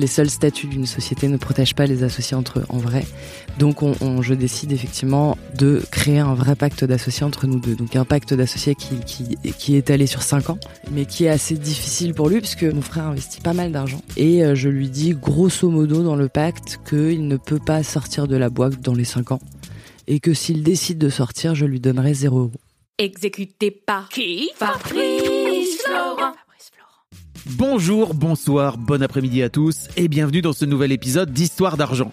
Les seuls statuts d'une société ne protègent pas les associés entre eux, en vrai. Donc, on, on- je décide effectivement de créer un vrai pacte d'associés entre nous deux. Donc, un pacte d'associés qui, est étalé sur 5 ans, mais qui est assez difficile pour lui, puisque mon frère investit pas mal d'argent. Et euh, je lui dis, grosso modo, dans le pacte, qu'il ne peut pas sortir de la boîte dans les 5 ans. Et que s'il décide de sortir, je lui donnerai 0 euros. Exécuté par qui? Fabrice Florent. Bonjour, bonsoir, bon après-midi à tous et bienvenue dans ce nouvel épisode d'Histoire d'argent.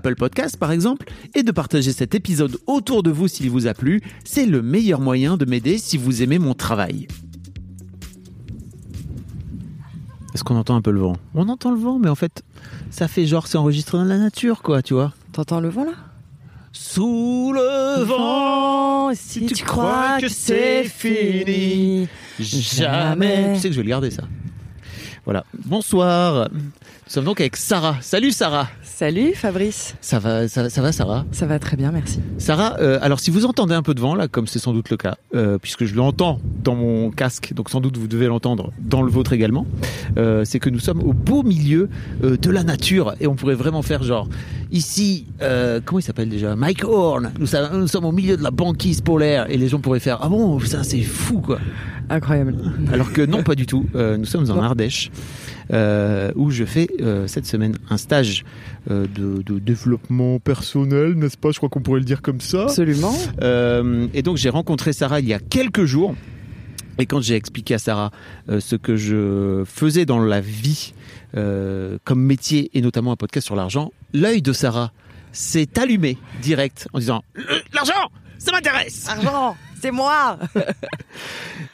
Podcasts par exemple, et de partager cet épisode autour de vous s'il vous a plu. C'est le meilleur moyen de m'aider si vous aimez mon travail. Est-ce qu'on entend un peu le vent? On entend le vent, mais en fait, ça fait genre c'est enregistré dans la nature, quoi, tu vois. T'entends le vent là? Sous le vent, si tu crois que c'est fini, jamais. Tu sais que je vais le garder ça. Voilà. Bonsoir. Nous sommes donc avec Sarah. Salut Sarah. Salut Fabrice. Ça va, ça, ça va Sarah. Ça va très bien, merci. Sarah, euh, alors si vous entendez un peu de vent là, comme c'est sans doute le cas, euh, puisque je l'entends dans mon casque, donc sans doute vous devez l'entendre dans le vôtre également, euh, c'est que nous sommes au beau milieu de la nature et on pourrait vraiment faire genre ici, comment il s'appelle déjà, Mike Horn. Nous, nous sommes au milieu de la banquise polaire et les gens pourraient faire ah bon, ça c'est fou quoi. Incroyable. Alors que non, pas du tout. Nous sommes en Non. Euh, où je fais euh, cette semaine un stage euh, de, de développement personnel, n'est-ce pas? Je crois qu'on pourrait le dire comme ça. Absolument. Et donc j'ai rencontré Sarah il y a quelques jours. Et quand j'ai expliqué à Sarah ce que je faisais dans la vie comme métier et notamment un podcast sur l'argent, l'œil de Sarah s'est allumé direct en disant l'argent, ça m'intéresse. Argent, c'est moi.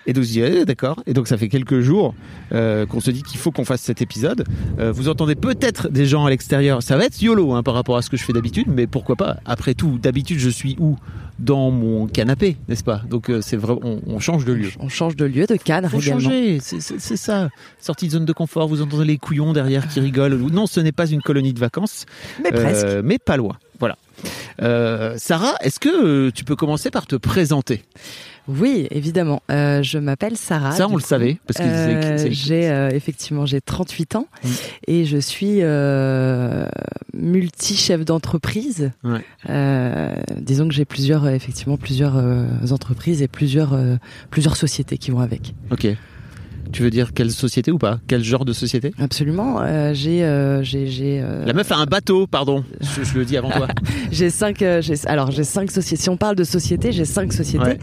Et donc je dis Eh, d'accord. Et donc ça fait quelques jours euh, qu'on se dit qu'il faut qu'on fasse cet épisode. Euh, vous entendez peut-être des gens à l'extérieur. Ça va être yolo hein, par rapport à ce que je fais d'habitude, mais pourquoi pas Après tout, d'habitude je suis où? Dans mon canapé, n'est-ce pas? Donc euh, c'est vrai, on, on change de lieu. On change de lieu, de cadre Faut également. changer, c'est- c'est c'est ça. Sortie de zone de confort, vous entendez les couillons derrière qui rigolent. Non, ce n'est pas une colonie de vacances, Mais presque. mais pas loin. Euh, Sarah, est-ce que euh, tu peux commencer par te présenter? Oui, évidemment. Euh, je m'appelle Sarah. Ça, on le savait, parce que Euh, j'ai euh, effectivement j'ai 38 ans Mm. et je suis multi chef d'entreprise. Ouais. Disons que j'ai plusieurs effectivement plusieurs entreprises et plusieurs plusieurs sociétés qui vont avec. Ok. Tu veux dire quelle société ou pas? Quel genre de société? Absolument. Euh, j'ai euh, j'ai j'ai euh, La meuf a un bateau, pardon. Je, je le dis avant toi. J'ai cinq, j'ai- alors j'ai cinq sociétés. Si on parle de sociétés, j'ai cinq sociétés,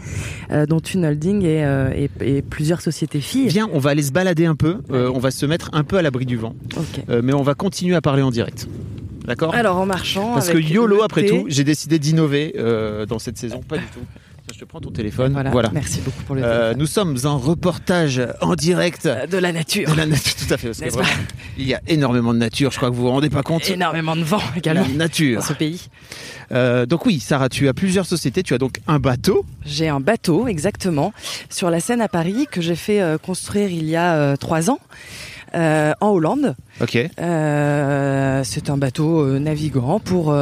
Ouais. dont une holding et, et, et plusieurs sociétés filles. Viens, on va aller se balader un peu. On va se mettre un peu à l'abri du vent. Mais on va continuer à parler en direct. D'accord? Alors en marchant. Parce que YOLO, après tout, j'ai décidé d'innover dans cette saison. Pas du tout. Je te prends ton téléphone. Voilà. Voilà. Merci beaucoup pour le Euh, nous sommes en reportage en direct. Euh, de la nature. De la nature, tout à fait. Parce que N'est-ce vraiment, il y a énormément de nature. Je crois que vous vous rendez pas compte. Énormément de vent également La nature. dans ce pays. Euh, donc oui, Sarah, tu as plusieurs sociétés. Tu as donc un bateau. J'ai un bateau, exactement, sur la Seine à Paris que j'ai fait euh, construire il y a trois ans. euh, en Hollande. Ok. Euh, c'est un bateau euh, navigant pour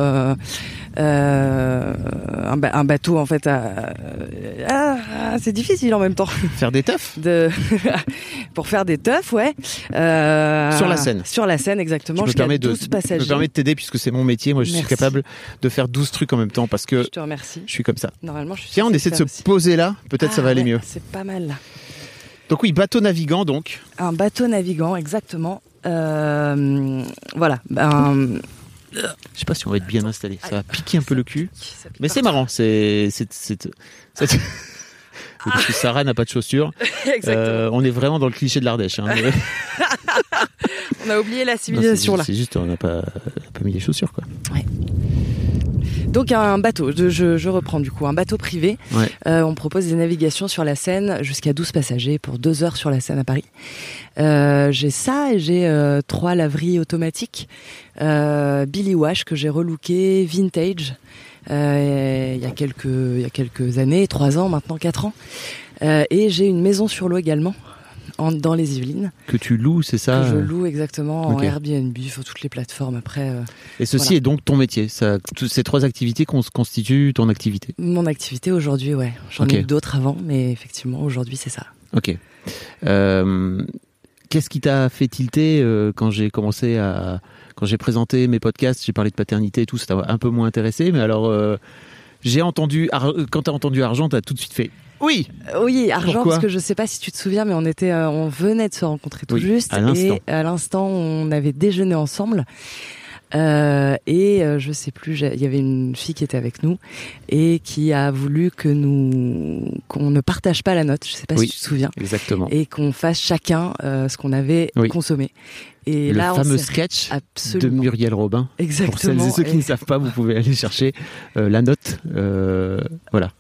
un, ba- un bateau en fait. à- ah, c'est difficile en même temps Faire des teufs? de pour faire des teufs, ouais. Euh, Sur la Seine. Sur la Scène, exactement. Je me permets de, 12 je me passagers. permets de t'aider puisque c'est mon métier. Moi, je suis capable de faire 12 trucs en même temps parce que Je te remercie. je suis comme ça. Normalement, je suis. Tiens, on essaie de se aussi. poser là. Peut-être ça Ah, va aller ouais, mieux. C'est pas mal là. Donc oui, bateau navigant donc. Un bateau navigant, exactement. Euh, voilà. Ben, Je sais pas si on va être bien installé. Ça va piquer un peu le cul. Mais c'est marrant. C'est c'est c'est c'est- Parce que Sarah n'a pas de chaussures. Euh, on est vraiment dans le cliché de l'Ardèche. hein. On a oublié la Non, civilisation juste- là. C'est juste, on n'a pas, pas mis les chaussures quoi. Donc un bateau, je, je- je reprends du coup, un bateau privé. Ouais. Euh, on propose des navigations sur la Seine jusqu'à 12 passagers pour deux heures sur la Seine à Paris. Euh, j'ai ça et j'ai euh, trois laveries automatiques. Euh, Billy Wash que j'ai relooké vintage euh, il y a quelques il y a quelques années, trois ans maintenant, quatre ans. Euh, et j'ai une maison sur l'eau également. En, dans les Yvelines, Que tu loues, c'est ça que je euh, loue exactement en. Airbnb, sur toutes les plateformes après. euh, Et ceci Voilà. est donc ton métier. Ça, ces trois activités cons- constituent ton activité. Mon activité aujourd'hui, ouais. J'en ai eu d'autres avant, mais effectivement, aujourd'hui, c'est ça. Ok. Euh, Qu'est-ce qui t'a fait tilter euh, quand j'ai commencé à quand j'ai présenté mes podcasts, j'ai parlé de paternité et tout, ça t'a un peu moins intéressé. Mais alors, j'ai entendu quand t'as entendu argent, t'as tout de suite fait oui. Oui, argent, Pourquoi parce que je sais pas si tu te souviens, mais on était, euh, on venait de se rencontrer tout Oui, juste, à et à l'instant, on avait déjeuné ensemble. Euh, et euh, je sais plus, il y avait une fille qui était avec nous et qui a voulu que nous qu'on ne partage pas la note. Je sais pas Oui. si tu te souviens. Exactement. Et qu'on fasse chacun euh, ce qu'on avait Oui. consommé. Et le là, fameux sketch de Muriel Robin. exactement. Pour celles et ceux qui ne savent pas, vous pouvez aller chercher la note. Voilà.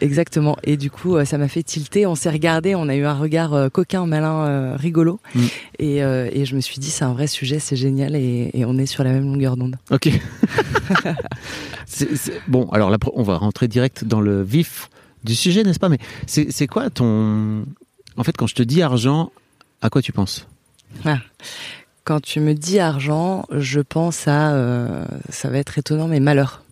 Exactement. Et du coup, euh, ça m'a fait tilter. On s'est regardé, on a eu un regard euh, coquin, malin, euh, rigolo. Mm. Et, et je me suis dit, c'est un vrai sujet, c'est génial, et, et on est sur la même longueur d'onde. Ok. Bon, alors là, on va rentrer direct dans le vif du sujet, n'est-ce pas? Mais c'est quoi ton. En fait, quand je te dis argent, à quoi tu penses? Quand tu me dis argent, je pense à, euh, ça va être étonnant, mais malheur.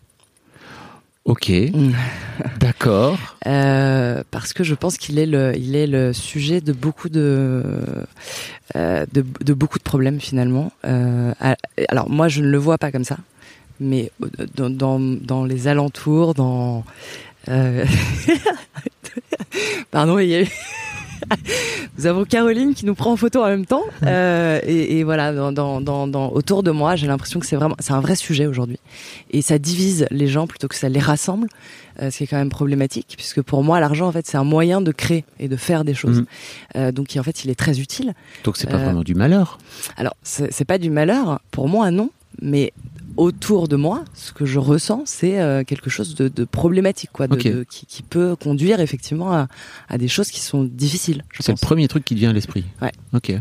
Ok, Mm. d'accord. Euh, parce que je pense qu'il est le, il est le sujet de beaucoup de, euh, de, de beaucoup de problèmes finalement. Euh, alors moi, je ne le vois pas comme ça, mais dans, dans, dans les alentours, dans pardon, il y a eu Nous avons Caroline qui nous prend en photo en même temps, Euh, et, et voilà, dans, dans, dans, dans- autour de moi, j'ai l'impression que c'est vraiment, c'est un vrai sujet aujourd'hui, et ça divise les gens plutôt que ça les rassemble, euh, ce qui est quand même problématique, puisque pour moi, l'argent, en fait, c'est un moyen de créer et de faire des choses, Mhm. Euh, donc en fait, il est très utile. Donc c'est pas vraiment du malheur. Alors, c'est pas du malheur, pour moi, non, mais autour de moi, ce que je ressens, c'est euh, quelque chose de, de problématique, quoi, de, Ok. de- qui, qui peut conduire effectivement à, à des choses qui sont difficiles. C'est le premier truc qui te vient à l'esprit. Ouais. Ok.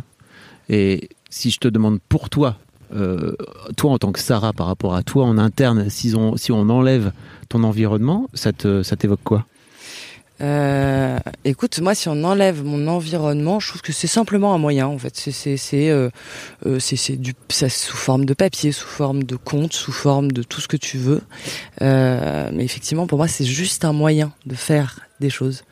Et si je te demande pour toi, euh, toi en tant que Sarah, par rapport à toi en interne, si on, si on enlève ton environnement, ça te, ça t'évoque quoi? Euh, écoute, moi, si on enlève mon environnement, je trouve que c'est simplement un moyen. En fait, c'est c'est c'est euh, euh, c'est c'est du ça sous forme de papier, sous forme de compte, sous forme de tout ce que tu veux. Euh, mais effectivement, pour moi, c'est juste un moyen de faire des choses.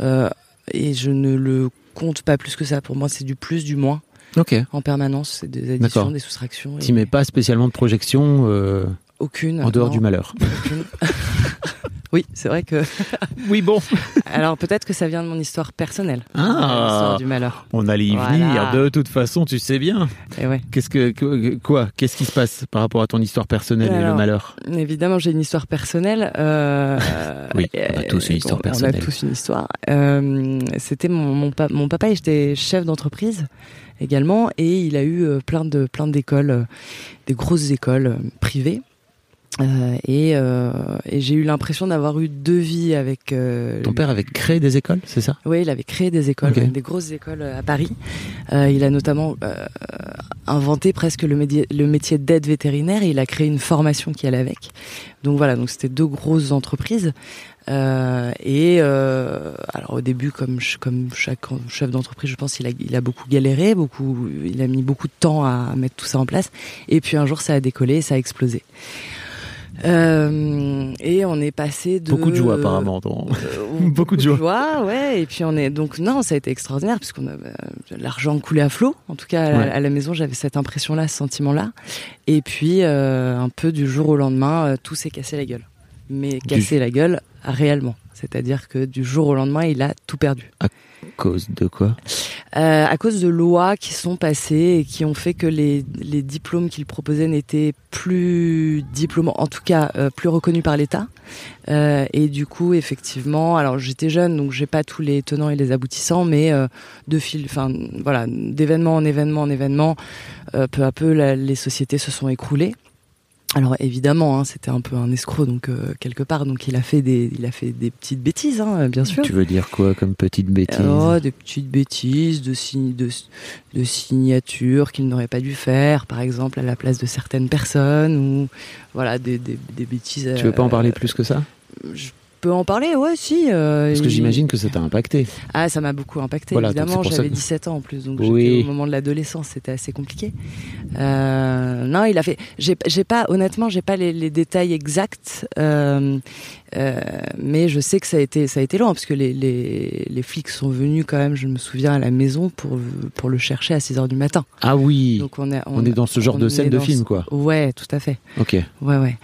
Euh, et je ne le compte pas plus que ça. Pour moi, c'est du plus, du moins Ok. en permanence. C'est des additions, des soustractions. Tu et mets pas spécialement de projection euh, aucune. en dehors non, du malheur. aucune. oui, c'est vrai que. Oui, bon. Alors peut-être que ça vient de mon histoire personnelle. Ah. L'histoire du malheur. On allait y Voilà. venir. De toute façon, tu sais bien. Et ouais. Qu'est-ce que, quoi Qu'est-ce qui se passe par rapport à ton histoire personnelle et le Alors, malheur? Évidemment, j'ai une histoire personnelle. euh, Oui, on a euh, tous une histoire on- personnelle. On a tous une histoire. Euh, C'était mon, mon, pa- mon papa, il était chef d'entreprise également, et il a eu euh, plein de plein d'écoles, euh, des grosses écoles euh, privées. Euh, et euh, et j'ai eu l'impression d'avoir eu deux vies avec. euh, Ton père avait créé des écoles, c'est ça? Oui, il avait créé des écoles, des grosses écoles à Paris. Euh, il a notamment euh, inventé presque le, le métier d'aide vétérinaire et il a créé une formation qui allait avec. Donc voilà, donc c'était deux grosses entreprises. Euh, et euh, alors au début, comme comme chaque chef d'entreprise, je pense il a il a beaucoup galéré, beaucoup, il a mis beaucoup de temps à mettre tout ça en place. Et puis un jour, ça a décollé, et ça a explosé. Euh, et on est passé de Beaucoup de joie apparemment. dans- euh, Beaucoup de joie. ouais. Et puis on est donc non, ça a été extraordinaire a euh, l'argent coulé à flot. En tout cas, à, la- Ouais. à la maison, j'avais cette impression-là, ce sentiment-là. Et puis euh, un peu du jour au lendemain, tout s'est cassé la gueule. Mais cassé la gueule réellement. C'est-à-dire que du jour au lendemain, il a tout perdu. Cause de quoi Euh, à cause de lois qui sont passées et qui ont fait que les, les diplômes qu'il proposait n'étaient plus diplômes, en tout cas euh, plus reconnus par l'État. Euh, et du coup, effectivement, alors j'étais jeune, donc j'ai pas tous les tenants et les aboutissants, mais de fil, enfin voilà, d'événement en événement en événement, peu à peu, les sociétés se sont écroulées. Alors évidemment, hein, c'était un peu un escroc, donc euh, quelque part, donc il a fait des, il a fait des petites bêtises, hein, bien sûr. Tu veux dire quoi comme petite bêtise Oh, des petites bêtises de, sign- de, de signatures qu'il n'aurait pas dû faire, par exemple à la place de certaines personnes, ou voilà, des, des, des bêtises. Tu veux pas en euh, parler plus que ça? Je peux en parler, ouais, si. euh, Parce que j'imagine que ça t'a impacté. Ah, ça m'a beaucoup impacté, Voilà, évidemment. J'avais que- 17 ans en plus, donc Oui. au moment de l'adolescence, c'était assez compliqué. Euh, non, il a fait. J'ai pas, honnêtement, j'ai pas les, les détails exacts, euh, euh, mais je sais que ça a été, ça a été long parce que les, les, les flics sont venus quand même. Je me souviens à la maison pour pour le chercher à 6 heures du matin. Ah oui. Donc on est, on est dans ce genre de scène de film, ce- quoi. Ouais, tout à fait. Ok. Ouais, ouais.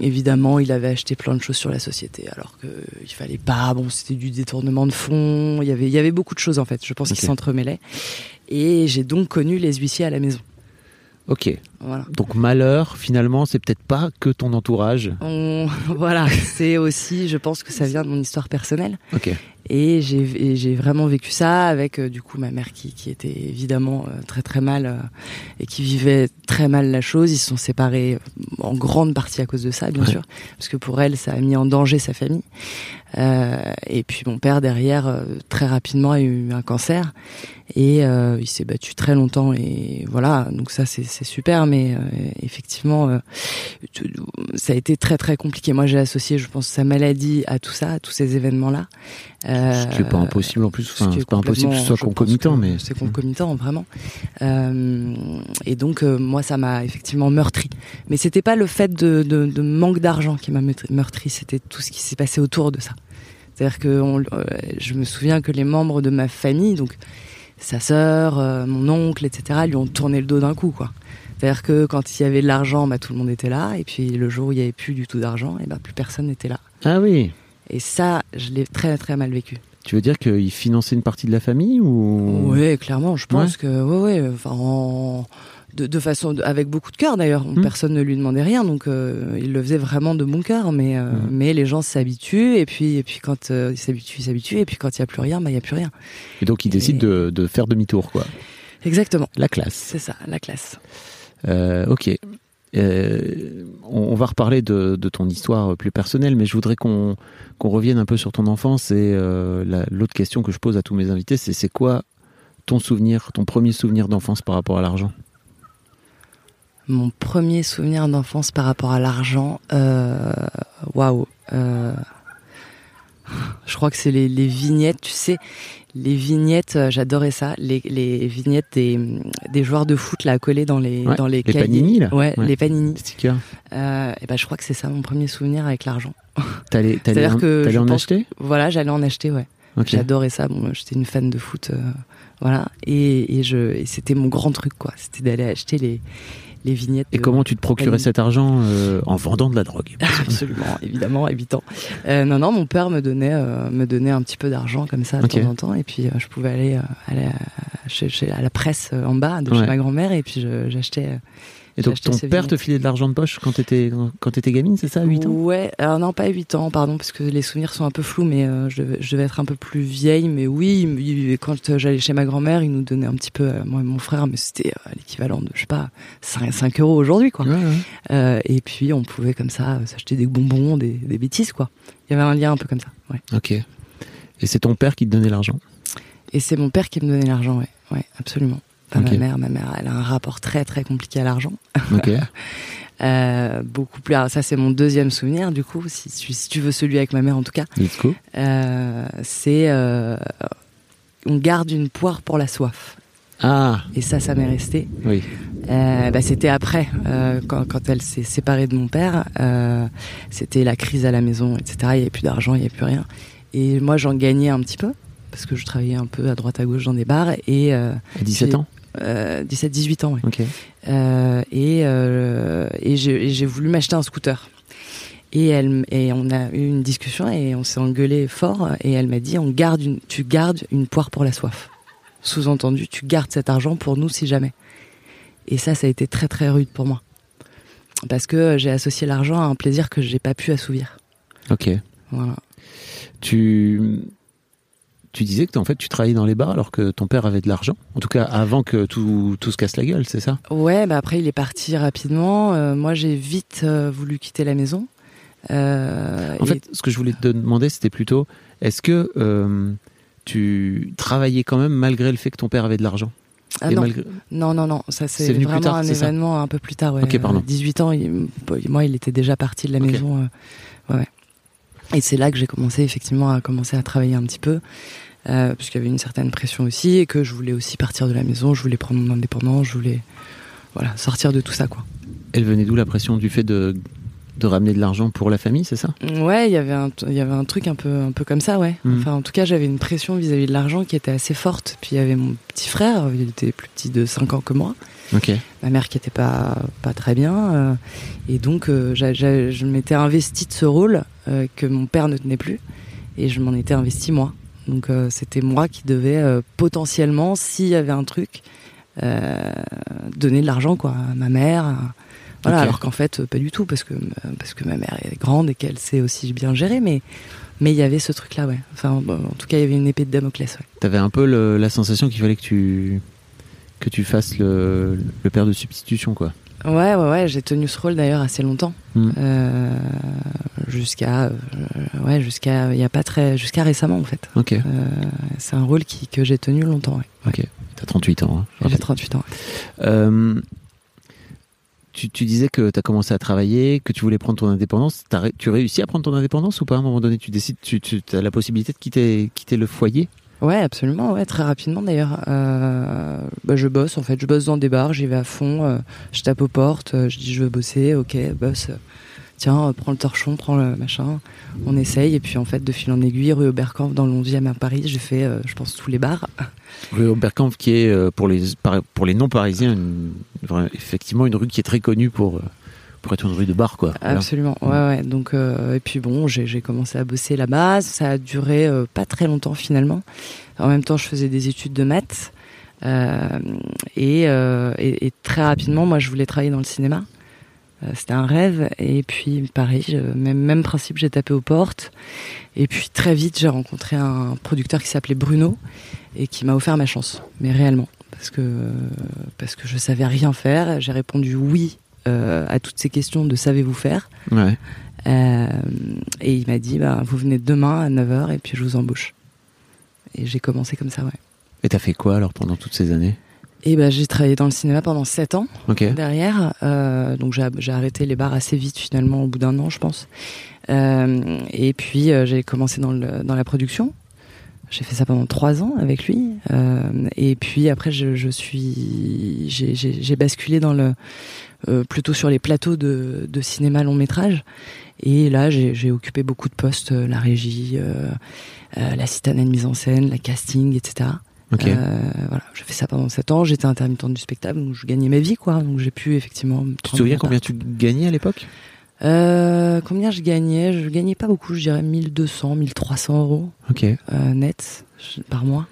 Évidemment, il avait acheté plein de choses sur la société, alors que il fallait pas. Bon, c'était du détournement de fonds. Il y avait, il y avait beaucoup de choses en fait. Je pense qu'ils s'entremêlaient. Et j'ai donc connu les huissiers à la maison. Ok. Voilà. Donc malheur, finalement, c'est peut-être pas que ton entourage. On, voilà. C'est aussi, je pense que ça vient de mon histoire personnelle. Ok. Et j'ai vraiment vécu ça avec euh, du coup ma mère qui, qui était évidemment euh, très très mal euh, et qui vivait très mal la chose. Ils se sont séparés en grande partie à cause de ça, bien Ouais. sûr, parce que pour elle ça a mis en danger sa famille. Et puis mon père derrière très rapidement a eu un cancer et il s'est battu très longtemps et voilà donc ça c'est super mais euh, effectivement euh, ça a été très très compliqué. Moi j'ai associé je pense sa maladie à tout ça, à tous ces événements là. Ce qui est pas impossible en plus. ce Enfin, c'est pas impossible que ce soit concomitant, mais c'est concomitant vraiment. Euh, et donc euh, moi ça m'a effectivement meurtri. Mais c'était pas le fait de, de, de manque d'argent qui m'a meurtri- c'était tout ce qui s'est passé autour de ça. C'est-à-dire que on- euh, je me souviens que les membres de ma famille, donc sa sœur, euh, mon oncle, etc., lui ont tourné le dos d'un coup, quoi. C'est-à-dire que quand il y avait de l'argent, bah, tout le monde était là, et puis le jour où il y avait plus du tout d'argent, et bah, plus personne n'était là. ah oui. Et ça, je l'ai très très mal vécu. Tu veux dire qu'il finançait une partie de la famille ou? Oui, clairement, je pense que enfin, en- de, de façon avec beaucoup de cœur d'ailleurs. Hmm. Personne ne lui demandait rien, donc euh, il le faisait vraiment de bon cœur. Mais euh, mais les gens s'habituent et puis et puis quand euh, ils s'habituent, ils s'habituent et puis quand il y a plus rien, bah il y a plus rien. Et donc il décide de, de faire demi-tour, quoi. Exactement, La classe. c'est ça, la classe. Euh, ok. Euh, on, va reparler de, ton histoire plus personnelle, mais je voudrais qu'on revienne un peu sur ton enfance. Et euh, la- l'autre question que je pose à tous mes invités, c'est c'est quoi ton souvenir, ton premier souvenir d'enfance par rapport à l'argent? Mon premier souvenir d'enfance par rapport à l'argent, euh, waouh. euh, je crois que c'est les vignettes, tu sais, les vignettes, euh, j'adorais ça, les, les vignettes des, des joueurs de foot là collées dans les Ouais, dans les, les panini, là Ouais, Ouais. les panini. Euh, et ben je crois que c'est ça mon premier souvenir avec l'argent. T'allais t'allais en, que en acheter? Voilà, j'allais en acheter, ouais. J'adorais ça. Bon, j'étais une fan de foot, euh, voilà. Et, et je, c'était mon grand truc, quoi. C'était d'aller acheter les, les vignettes. Et comment tu te procurais cet argent euh, en vendant de la drogue Absolument, évidemment, évitant. Euh, non, non, mon père me donnait, euh, me donnait un petit peu d'argent comme ça de temps en temps, et puis euh, je pouvais aller, aller à, chez, chez- à la presse en bas de Ouais. chez ma grand-mère, et puis j'achetais. Et donc ton père te filait de l'argent de poche quand t'étais quand t'étais gamine, c'est ça, 8 ans? Ouais, alors non, pas 8 ans, pardon, parce que les souvenirs sont un peu flous, mais euh, je, devais, je devais être un peu plus vieille. Mais oui, il- quand euh, j'allais chez ma grand-mère, il nous donnait un petit peu, euh, moi et mon frère, mais c'était euh, l'équivalent de, je sais pas, 5, 5 euros aujourd'hui, quoi. Ouais, ouais. Et puis, on pouvait comme ça s'acheter des bonbons, des, des bêtises, quoi. Il y avait un lien un peu comme ça, ouais. Ok. Et c'est ton père qui te donnait l'argent? Et c'est mon père qui me donnait l'argent, ouais, ouais, absolument. Pas ma mère, ma mère, elle a un rapport très très compliqué à l'argent. Ok. Euh, beaucoup plus. alors ça, c'est mon deuxième souvenir, du coup, si, tu- si tu veux celui avec ma mère en tout cas. Let's go. Euh, c'est euh, on garde une poire pour la soif. Ah, Et ça, ça m'est resté. oui. Euh, bah, c'était après, euh, quand, quand elle s'est séparée de mon père. euh, c'était la crise à la maison, etc. Il n'y avait plus d'argent, il n'y avait plus rien. Et moi, j'en gagnais un petit peu parce que je travaillais un peu à droite à gauche dans des bars et À 17 J'ai- ans euh, 17-18 ans. Ok. Euh, et euh, et j'ai et j'ai voulu m'acheter un scooter. Et elle et on a eu une discussion et on s'est engueulé fort et elle m'a dit on garde une, tu gardes une poire pour la soif. Sous-entendu, tu gardes cet argent pour nous si jamais. Et ça, ça a été très très rude pour moi parce que j'ai associé l'argent à un plaisir que j'ai pas pu assouvir. Ok. Voilà. Tu tu disais que en fait tu travaillais dans les bars alors que ton père avait de l'argent. En tout cas, avant que tout, tout se casse la gueule, c'est ça? Ouais, bah après il est parti rapidement. Euh, moi, j'ai vite euh, voulu quitter la maison. Euh, En et- fait, ce que je voulais te demander, c'était plutôt est-ce que tu travaillais quand même malgré le fait que ton père avait de l'argent? Ah non. malgré- non, non, non, ça C'est plus vraiment tard, un événement un peu plus tard. Ouais. Ok, pardon. Euh, 18 ans, il- moi il était déjà parti de la Ok. maison. ouais. Et c'est là que j'ai commencé effectivement à commencer à travailler un petit peu. Euh, puisqu'il y avait une certaine pression aussi et que je voulais aussi partir de la maison, je voulais prendre mon indépendance, je voulais voilà sortir de tout ça quoi. Elle venait d'où la pression du fait de, de ramener de l'argent pour la famille, c'est ça? Ouais, il y avait un, il y avait un truc un peu, un peu comme ça, ouais. Mhm. Enfin, en tout cas, j'avais une pression vis-à-vis de l'argent qui était assez forte. Puis il y avait mon petit frère, il était plus petit de 5 ans que moi. Ma mère qui était pas, pas très bien. euh, et donc, euh, je m'étais investi de ce rôle euh, que mon père ne tenait plus. Et je m'en étais investi moi. Donc, c'était moi qui devais potentiellement, s'il y avait un truc, donner de l'argent quoi, à ma mère. à- Voilà, alors qu'en fait, pas du tout, parce que, parce que ma mère est grande et qu'elle sait aussi bien gérer, mais mais il y avait ce truc-là, ouais. Enfin, bon, en tout cas, il y avait une épée de Damoclès, ouais. T'avais un peu le- la sensation qu'il fallait que tu que tu fasses le, le père de substitution, quoi. Ouais, ouais, ouais, j'ai tenu ce rôle d'ailleurs assez longtemps. Mm. Euh, jusqu'à, euh, ouais, jusqu'à, il y a pas très, jusqu'à récemment, en fait. Ok. Euh, c'est un rôle qui, que j'ai tenu longtemps, ouais. Ok. T'as 38 ans. hein, je J'ai rappelle. 38 ans. ouais. Tu, tu disais que tu as commencé à travailler, que tu voulais prendre ton indépendance. T'as ré- tu réussis à prendre ton indépendance ou pas? À un moment donné, tu décides, tu, tu as la possibilité de quitter, quitter le foyer? Ouais, absolument, ouais, très rapidement d'ailleurs. Euh, bah, je bosse, en fait, je bosse dans des bars, j'y vais à fond, euh, je tape aux portes, euh, je dis je veux bosser, ok, bosse. Tiens, prends le torchon, prends le machin, on essaye. Et puis en fait, de fil en aiguille, rue Oberkampf dans le 11e à Paris, j'ai fait, je pense, tous les bars. Rue Oberkampf, qui est pour les, pour les non-parisiens, une- vra- effectivement une rue qui est très connue pour, pour être rue de bar. Quoi. Absolument, ouais, ouais. Donc, euh, et puis bon, j'ai commencé à bosser là-bas. Ça a duré euh, pas très longtemps finalement. En même temps, je faisais des études de maths. Euh, et, et, et très rapidement, moi, je voulais travailler dans le cinéma. C'était un rêve. Et puis, pareil, je- même, même principe, j'ai tapé aux portes. Et puis, très vite, j'ai rencontré un producteur qui s'appelait Bruno et qui m'a offert ma chance, mais réellement. Parce que, parce que je savais rien faire. J'ai répondu oui euh, à toutes ces questions de savez-vous faire. Ouais. Euh, et il m'a dit, bah, vous venez demain à 9h et puis je vous embauche. Et j'ai commencé comme ça, ouais. Et t'as fait quoi alors pendant toutes ces années? Et bah, j'ai travaillé dans le cinéma pendant 7 ans derrière. Euh, donc j'ai arrêté les bars assez vite finalement, au bout d'un an, je pense. Et puis j'ai commencé dans, le, dans la production. J'ai fait ça pendant trois ans avec lui. Euh, et puis après, je, suis, j'ai basculé dans le, euh, plutôt sur les plateaux de, de cinéma long métrage. Et là, j'ai occupé beaucoup de postes, euh, la régie, euh, l'assistante de mise en scène, la casting, etc. Ok. Euh, voilà, j'ai fait ça pendant sept ans. J'étais intermittente du spectacle, donc je gagnais ma vie, quoi. Donc j'ai pu effectivement. me tu te souviens combien part. tu gagnais à l'époque? Euh, Combien je gagnais? Je gagnais pas beaucoup, je dirais 1200, 1300 euros Ok. euh, net par mois.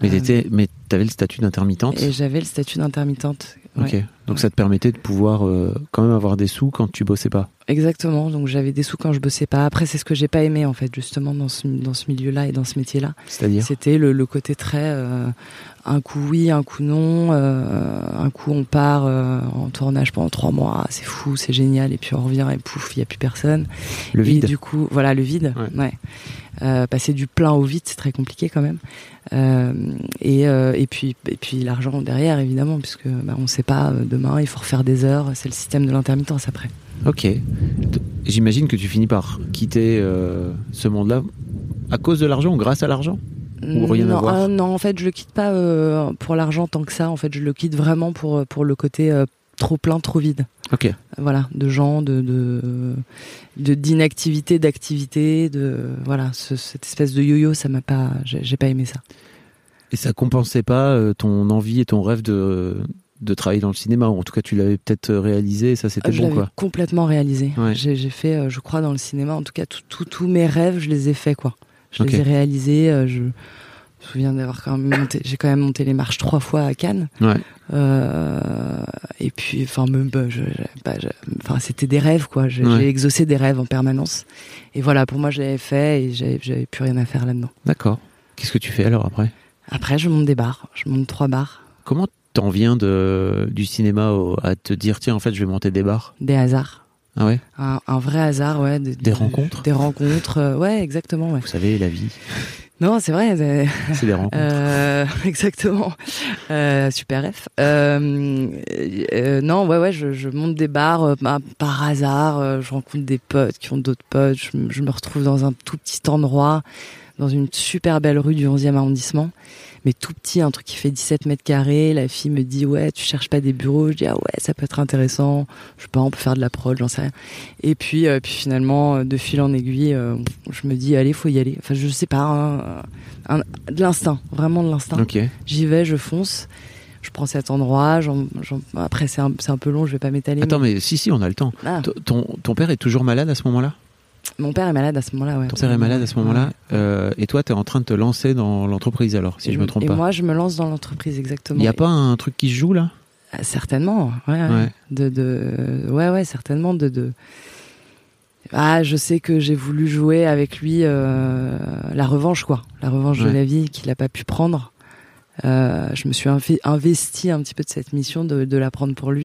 Mais Euh, t'avais le statut d'intermittente? Et j'avais le statut d'intermittente. Ouais. Ok. Donc ça te permettait de pouvoir euh, quand même avoir des sous quand tu bossais pas. Exactement. Donc j'avais des sous quand je bossais pas. Après, c'est ce que j'ai pas aimé en fait, justement dans ce dans ce milieu-là et dans ce métier-là. C'est-à-dire? C'était le, le côté très euh, un coup oui, un coup non. euh, un coup on part euh, en tournage pendant trois mois, c'est fou, c'est génial, et puis on revient et pouf, il y a plus personne. le Et vide. du coup, voilà, le vide. Ouais. Ouais. Euh, passer du plein au vide, c'est très compliqué quand même. Et, et puis, et puis l'argent derrière, évidemment, puisque bah, on sait pas demain, il faut refaire des heures. C'est le système de l'intermittence après. Ok. J'imagine que tu finis par quitter ce monde-là à cause de l'argent ou grâce à l'argent? Ou rien à non, voir euh, non, en fait, je le quitte pas euh, pour l'argent tant que ça. En fait, je le quitte vraiment pour pour le côté euh, trop plein, trop vide. Ok. Voilà, de gens, de de d'inactivité, d'activité, de voilà, ce- cette espèce de yo-yo, ça m'a pas, j'ai pas aimé ça. Et ça compensait pas euh, ton envie et ton rêve de, de travailler dans le cinéma, ou en tout cas tu l'avais peut-être réalisé, ça c'était bon quoi. complètement réalisé. Ouais. J'ai fait, euh, je crois, dans le cinéma, en tout cas, tous mes rêves, je les ai faits, quoi. Je Ok. les ai réalisés. euh, je me souviens d'avoir quand même monté, j'ai quand même monté les marches trois fois à Cannes. Ouais. Euh, et puis, enfin, bah, je- bah, c'était des rêves, quoi. J'ai Ouais. exaucé des rêves en permanence. Et voilà, pour moi, je l'avais fait et j'avais j'avais plus rien à faire là-dedans. D'accord. Qu'est-ce que tu fais alors après? Après, je monte des bars. Je monte trois bars. Comment t'en viens de, du cinéma au- à te dire tiens en fait je vais monter des bars? Des hasards. Ah ouais Un, un vrai hasard, ouais. de- Des de- rencontres Des rencontres, euh, ouais, exactement, ouais. Vous savez la vie, Non, c'est vrai. c'est- des rencontres. Euh, exactement. Euh, super F. Euh, euh, non, ouais, ouais, je, je monte des bars bah, par hasard. je rencontre des potes qui ont d'autres potes. Je, je me retrouve dans un tout petit endroit, dans une super belle rue du 11e arrondissement. Mais tout petit, un truc qui fait 17 mètres carrés. La fille me dit, ouais, tu cherches pas des bureaux. Je dis, ah ouais, ça peut être intéressant. Je sais pas, on peut faire de la prod, j'en sais rien. Et puis, euh, puis finalement, euh, de fil en aiguille, euh, je me dis, allez, faut y aller. Enfin, je sais pas, hein, un- de l'instinct, vraiment de l'instinct. Ok. J'y vais, je fonce. Je prends cet endroit. après, c'est un, un peu long, je vais pas m'étaler. Attends mais si si on a le temps. Ah, Ton, ton père est toujours malade à ce moment-là? Mon père est malade à ce moment-là, ouais. Ton père est malade à ce moment-là euh, et toi t'es en train de te lancer dans l'entreprise alors si Et- je me trompe et pas. moi, je me lance dans l'entreprise, exactement. Il n'y a pas un truc qui se joue là? Ah, Certainement, ouais. ouais. De, de, ouais, ouais, certainement. De, de... Ah, je sais que j'ai voulu jouer avec lui euh, la revanche, quoi. La revanche de la vie qu'il a pas pu prendre. Euh, je me suis investi un petit peu de cette mission de, de la prendre pour lui.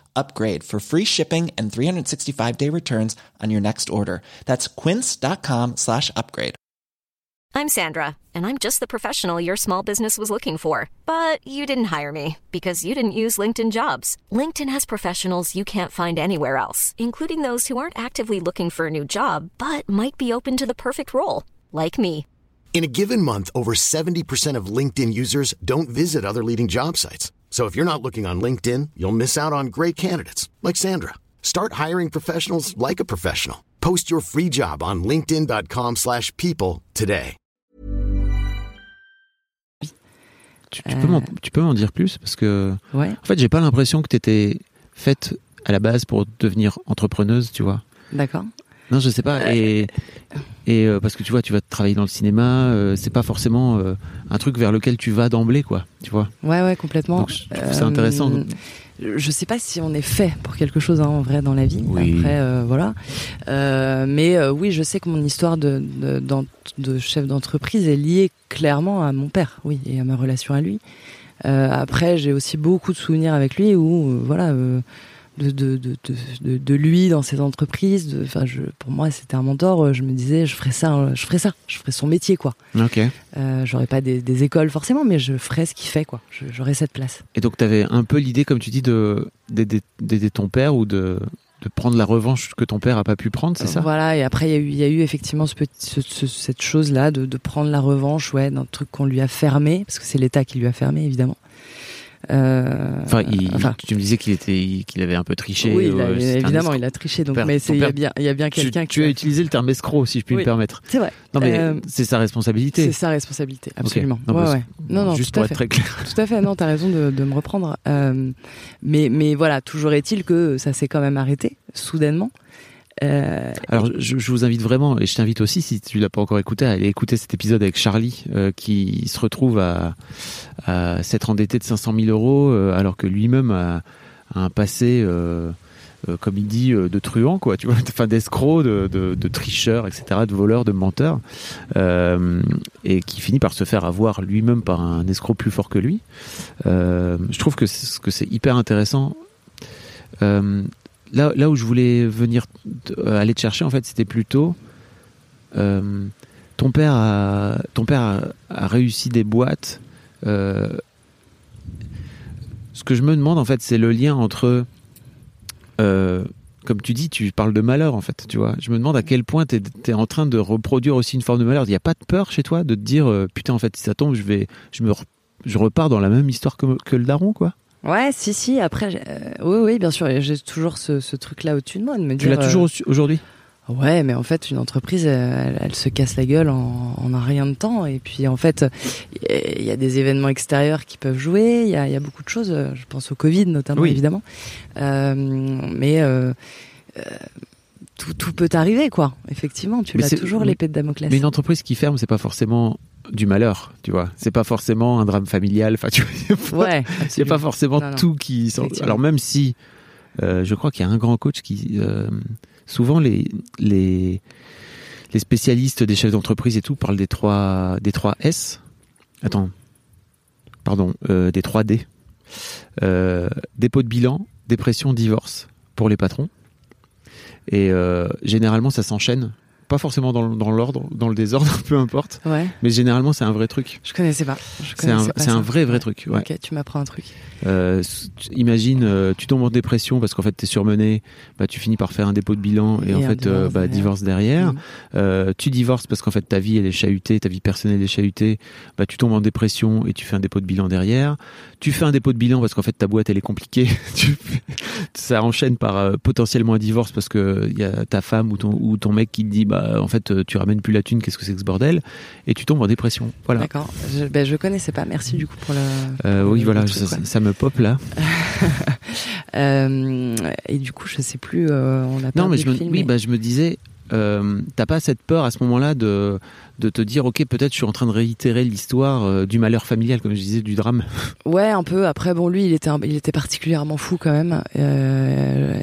upgrade for free shipping and 365 day returns on your next order. That's quince.com slash upgrade. I'm Sandra, and I'm just the professional your small business was looking for. But you didn't hire me because you didn't use LinkedIn jobs. LinkedIn has professionals you can't find anywhere else, including those who aren't actively looking for a new job but might be open to the perfect role, like me. In a given month, over 70% of LinkedIn users don't visit other leading job sites. So if you're not looking on LinkedIn, you'll miss out on great candidates like Sandra. Start hiring professionals like a professional. Post your free job on linkedin.com/people slash people today. tu, tu peux m'en- tu peux m'en dire plus parce que Ouais. en fait j'ai pas l'impression que t'étais faite à la base pour devenir entrepreneuse tu vois. D'accord. Non, je sais pas. Et, et euh, parce que tu vois, tu vas travailler dans le cinéma, euh, c'est pas forcément euh, un truc vers lequel tu vas d'emblée, quoi. Tu vois. Ouais, ouais, complètement. Donc, je trouve ça intéressant. Euh, Je sais pas si on est fait pour quelque chose hein, en vrai dans la vie. Oui. Après, voilà. Mais oui, je sais que mon histoire de, de, chef d'entreprise est liée clairement à mon père, oui, et à ma relation à lui. Après, j'ai aussi beaucoup de souvenirs avec lui où, voilà, de, de, de, de, lui dans ses entreprises. Enfin, je, pour moi, c'était un mentor. euh, Je me disais, je ferais ça, euh, je ferais ça, je ferais son métier, quoi. Ok. Euh, J'aurais pas des, des écoles forcément, mais je ferais ce qu'il fait, quoi. J'aurais cette place. Et donc, t'avais un peu l'idée, comme tu dis, de d'aider ton père ou de de prendre la revanche que ton père a pas pu prendre, c'est ça? Voilà, et après il y a eu, il y a eu effectivement ce petit, ce- ce- cette chose-là de, de prendre la revanche, ouais, d'un truc qu'on lui a fermé, parce que c'est l'État qui lui a fermé, évidemment. Euh, Enfin, il- enfin, tu me disais qu'il était, qu'il avait un peu triché. oui, il a- euh, évidemment, il a triché, donc, père- mais il y a bien, il y a bien Tu, quelqu'un qui. tu as utilisé le terme escroc, si je puis Oui. me permettre. C'est vrai. Non, mais Euh, c'est sa responsabilité. C'est sa responsabilité, absolument. Non, Ouais, parce- ouais. Non, non, juste pour être très clair. Tout à fait, non, t'as raison de, de me reprendre. Euh, mais, mais voilà, toujours est-il que ça s'est quand même arrêté, soudainement. Euh, Alors, je, vous invite vraiment, et je t'invite aussi, si tu l'as pas encore écouté, à aller écouter cet épisode avec Charlie, euh, qui se retrouve à, s'être endetté de 500 000 euros, euh, alors que lui-même a, un passé, comme il dit, de truand, quoi, tu vois, enfin d'escroc, de, de, tricheur, etc., de voleur, de menteur, et qui finit par se faire avoir lui-même par un escroc plus fort que lui. Je trouve que c'est, que c'est hyper intéressant. Là, là où je voulais venir euh, aller te chercher, en fait, c'était plutôt euh, ton père a, ton père a, réussi des boîtes. euh, ce que je me demande, en fait, c'est le lien entre comme tu dis, tu parles de malheur en fait, tu vois. Je me demande à quel point tu es, en train de reproduire aussi une forme de malheur. Il n'y a pas de peur chez toi de te dire, putain, en fait, si ça tombe, je vais, je me, je repars dans la même histoire que, que le daron, quoi? Ouais, si, si. Après, euh, oui, oui, bien sûr. J'ai toujours ce, ce truc-là au-dessus de moi de me Tu l'as toujours euh, au- aujourd'hui? Ouais, mais en fait, une entreprise, elle, elle se casse la gueule en, en un rien de temps. Et puis, en fait, il y a des événements extérieurs qui peuvent jouer. Il y a, y a beaucoup de choses. euh, Je pense au Covid, notamment, Oui. évidemment. Euh, mais tout, tout peut arriver, quoi. Effectivement, tu l'as toujours l'épée de Damoclès. Mais une entreprise qui ferme, c'est pas forcément du malheur, tu vois. C'est pas forcément un drame familial. Enfin, tu vois, Ouais, il n'y a absolument. pas forcément Non, non. tout qui. sort-. Alors même si, euh, je crois qu'il y a un grand coach qui, euh, souvent les les les spécialistes des chefs d'entreprise et tout parlent des trois des trois S. Attends, pardon, euh, des trois D. Dépôt de bilan, dépression, divorce pour les patrons. Et généralement, ça s'enchaîne. Pas forcément dans, dans l'ordre, dans le désordre, peu importe. Ouais, Mais généralement, c'est un vrai truc. je connaissais pas. C'est un, un vrai, vrai truc. Ouais. Ok, tu m'apprends un truc. Euh, imagine, euh, tu tombes en dépression parce qu'en fait, tu es surmené, bah, tu finis par faire un dépôt de bilan et, Et en fait, euh, divorce bah, derrière. divorce derrière. Mm. Tu divorces parce qu'en fait, ta vie, elle est chahutée, ta vie personnelle est chahutée, bah, tu tombes en dépression et tu fais un dépôt de bilan derrière. Tu fais un dépôt de bilan parce qu'en fait, ta boîte, elle est compliquée. Ça enchaîne par potentiellement un divorce parce que il y a ta femme ou ton, ou ton mec qui te dit, bah, en fait, euh, tu ramènes plus la thune, qu'est-ce que c'est que ce bordel? Et tu tombes en dépression. Voilà. D'accord. Je, ben, je connaissais pas. Merci du coup pour le. Euh, oui, le- voilà, ça, me pop là. Euh, et du coup, je sais plus. euh, on a Non, mais je me, oui, bah, je me disais, euh, t'as pas cette peur à ce moment-là de, de te dire, ok, peut-être je suis en train de réitérer l'histoire euh, du malheur familial, comme je disais, du drame. Ouais, un peu. Après, bon, lui, il était, un- il était particulièrement fou quand même. Euh,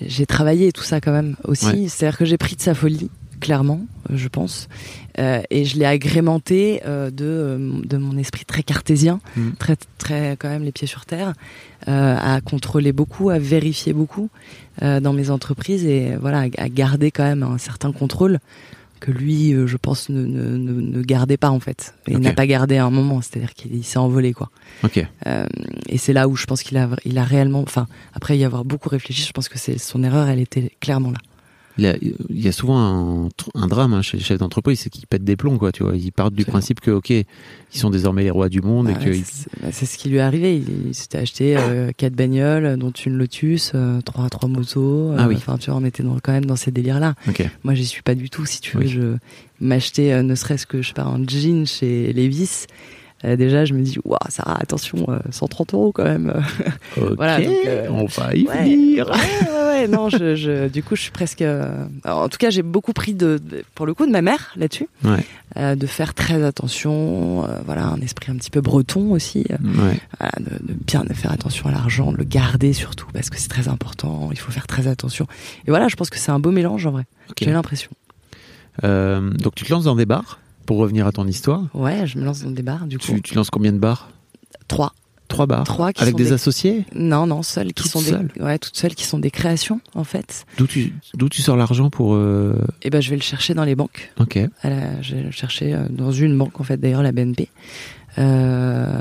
j'ai travaillé tout ça quand même aussi. Ouais. C'est-à-dire que j'ai pris de sa folie, clairement, euh, je pense, Euh, et je l'ai agrémenté euh, de, de mon esprit très cartésien, Mm. très, très quand même les pieds sur terre, euh, à contrôler beaucoup, à vérifier beaucoup dans mes entreprises et voilà, à, à garder quand même un certain contrôle que lui, je pense, ne, ne, ne, gardait pas en fait. Ok. n'a pas gardé à un moment, c'est-à-dire qu'il il s'est envolé quoi. Et c'est là où je pense qu'il a, il a réellement, enfin, après y avoir beaucoup réfléchi, je pense que c'est son erreur, elle était clairement là. Il y a, il y a souvent un, drame hein, chez les chefs d'entreprise, c'est qu'ils pètent des plombs, quoi. Tu vois, ils partent du principe que, ok, ils sont désormais les rois du monde Ah et que ouais, ils- c'est bah, c'est ce qui lui est arrivé. Il, il s'était acheté euh, quatre bagnoles, dont une Lotus, euh, trois trois motos. euh, Ah oui. Enfin, tu vois, on était dans- quand même dans ces délires-là. ok. Moi, j'y suis pas du tout. Si tu veux, Oui. je m'acheter euh, ne serait-ce que je sais pas un jean chez Levi's. Euh, déjà, je me dis, waouh, Sarah, attention, euh, 130 euros quand même. Ok, Voilà, donc, euh, on va y ouais. venir. Ouais, ouais, ouais, non, je, je, du coup, je suis presque. euh, alors, en tout cas, j'ai beaucoup pris de, de- pour le coup, de ma mère là-dessus, Ouais. euh, de faire très attention. euh, voilà, un esprit un petit peu breton aussi, euh, Ouais. voilà, de, de bien faire attention à l'argent, de le garder surtout parce que c'est très important. Il faut faire très attention. Et voilà, je pense que c'est un beau mélange en vrai. J'ai l'impression. Euh, donc tu te lances dans des bars? Pour revenir à ton histoire. Ouais, je me lance dans des bars. Du coup, Tu, tu lances combien de bars? Trois, Trois bars? trois qui Avec sont des des- associés? Non, non, seules qui Toutes sont seules? Des, ouais, toutes seules qui sont des créations en fait. D'où tu, d'où tu sors l'argent pour. euh, Et ben, je vais le chercher dans les banques. Ok. La- je vais le chercher euh, dans une banque en fait d'ailleurs la BNP. Euh,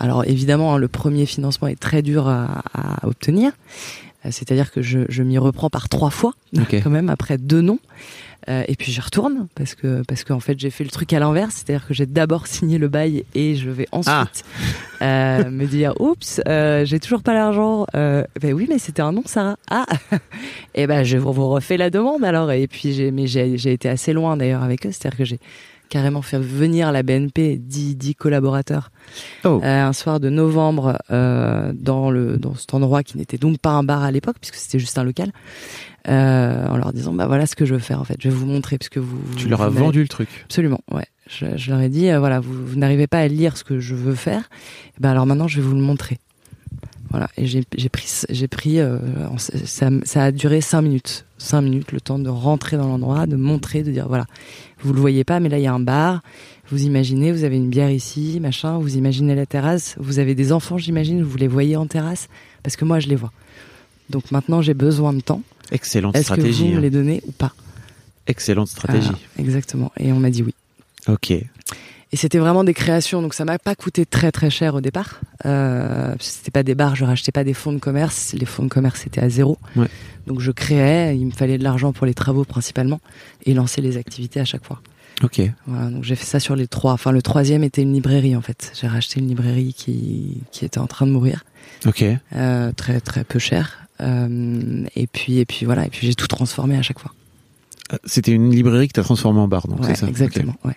alors évidemment hein, le premier financement est très dur à, à obtenir, c'est-à-dire que je, je m'y reprends par trois fois quand même après deux noms. Euh, et puis j'y retourne parce que parce qu'en fait j'ai fait le truc à l'inverse, c'est-à-dire que j'ai d'abord signé le bail et je vais ensuite euh, me dire oups euh, j'ai toujours pas l'argent. Euh, ben oui mais c'était un nom Sarah. Ah et ben je vous vous refais la demande alors et puis j'ai mais j'ai j'ai été assez loin d'ailleurs avec eux, c'est-à-dire que j'ai carrément fait venir la BNP 10, 10 collaborateurs Oh. euh, un soir de novembre euh, dans le dans cet endroit qui n'était donc pas un bar à l'époque puisque c'était juste un local euh, en leur disant bah voilà ce que je veux faire en fait. Je vais vous montrer puisque vous tu vous- leur as vendu le truc. absolument ouais. Je, je leur ai dit voilà vous, vous n'arrivez pas à lire ce que je veux faire. Eh ben alors maintenant je vais vous le montrer. Voilà. Et j'ai pris j'ai pris euh, ça, ça a duré cinq minutes. Cinq minutes le temps de rentrer dans l'endroit de montrer de dire voilà vous le voyez pas mais là il y a un bar vous imaginez vous avez une bière ici machin vous imaginez la terrasse vous avez des enfants j'imagine vous les voyez en terrasse parce que moi je les vois donc maintenant j'ai besoin de temps Excellente est-ce que stratégie. vous me hein. les donnez ou pas Excellente stratégie. Ah, exactement et on m'a dit oui Ok. Et c'était vraiment des créations, donc ça m'a pas coûté très très cher au départ. Euh, c'était pas des bars, je rachetais pas des fonds de commerce. Les fonds de commerce étaient à zéro. Ouais. Donc je créais, il me fallait de l'argent pour les travaux principalement et lancer les activités à chaque fois. Ok. Voilà, donc j'ai fait ça sur les trois. Enfin, le troisième était une librairie en fait. J'ai racheté une librairie qui, qui était en train de mourir, Ok. euh, très très peu cher. Euh, et puis et puis voilà, et puis j'ai tout transformé à chaque fois. Ah, C'était une librairie que tu as transformée en bar, donc Ouais, c'est ça exactement. Ok.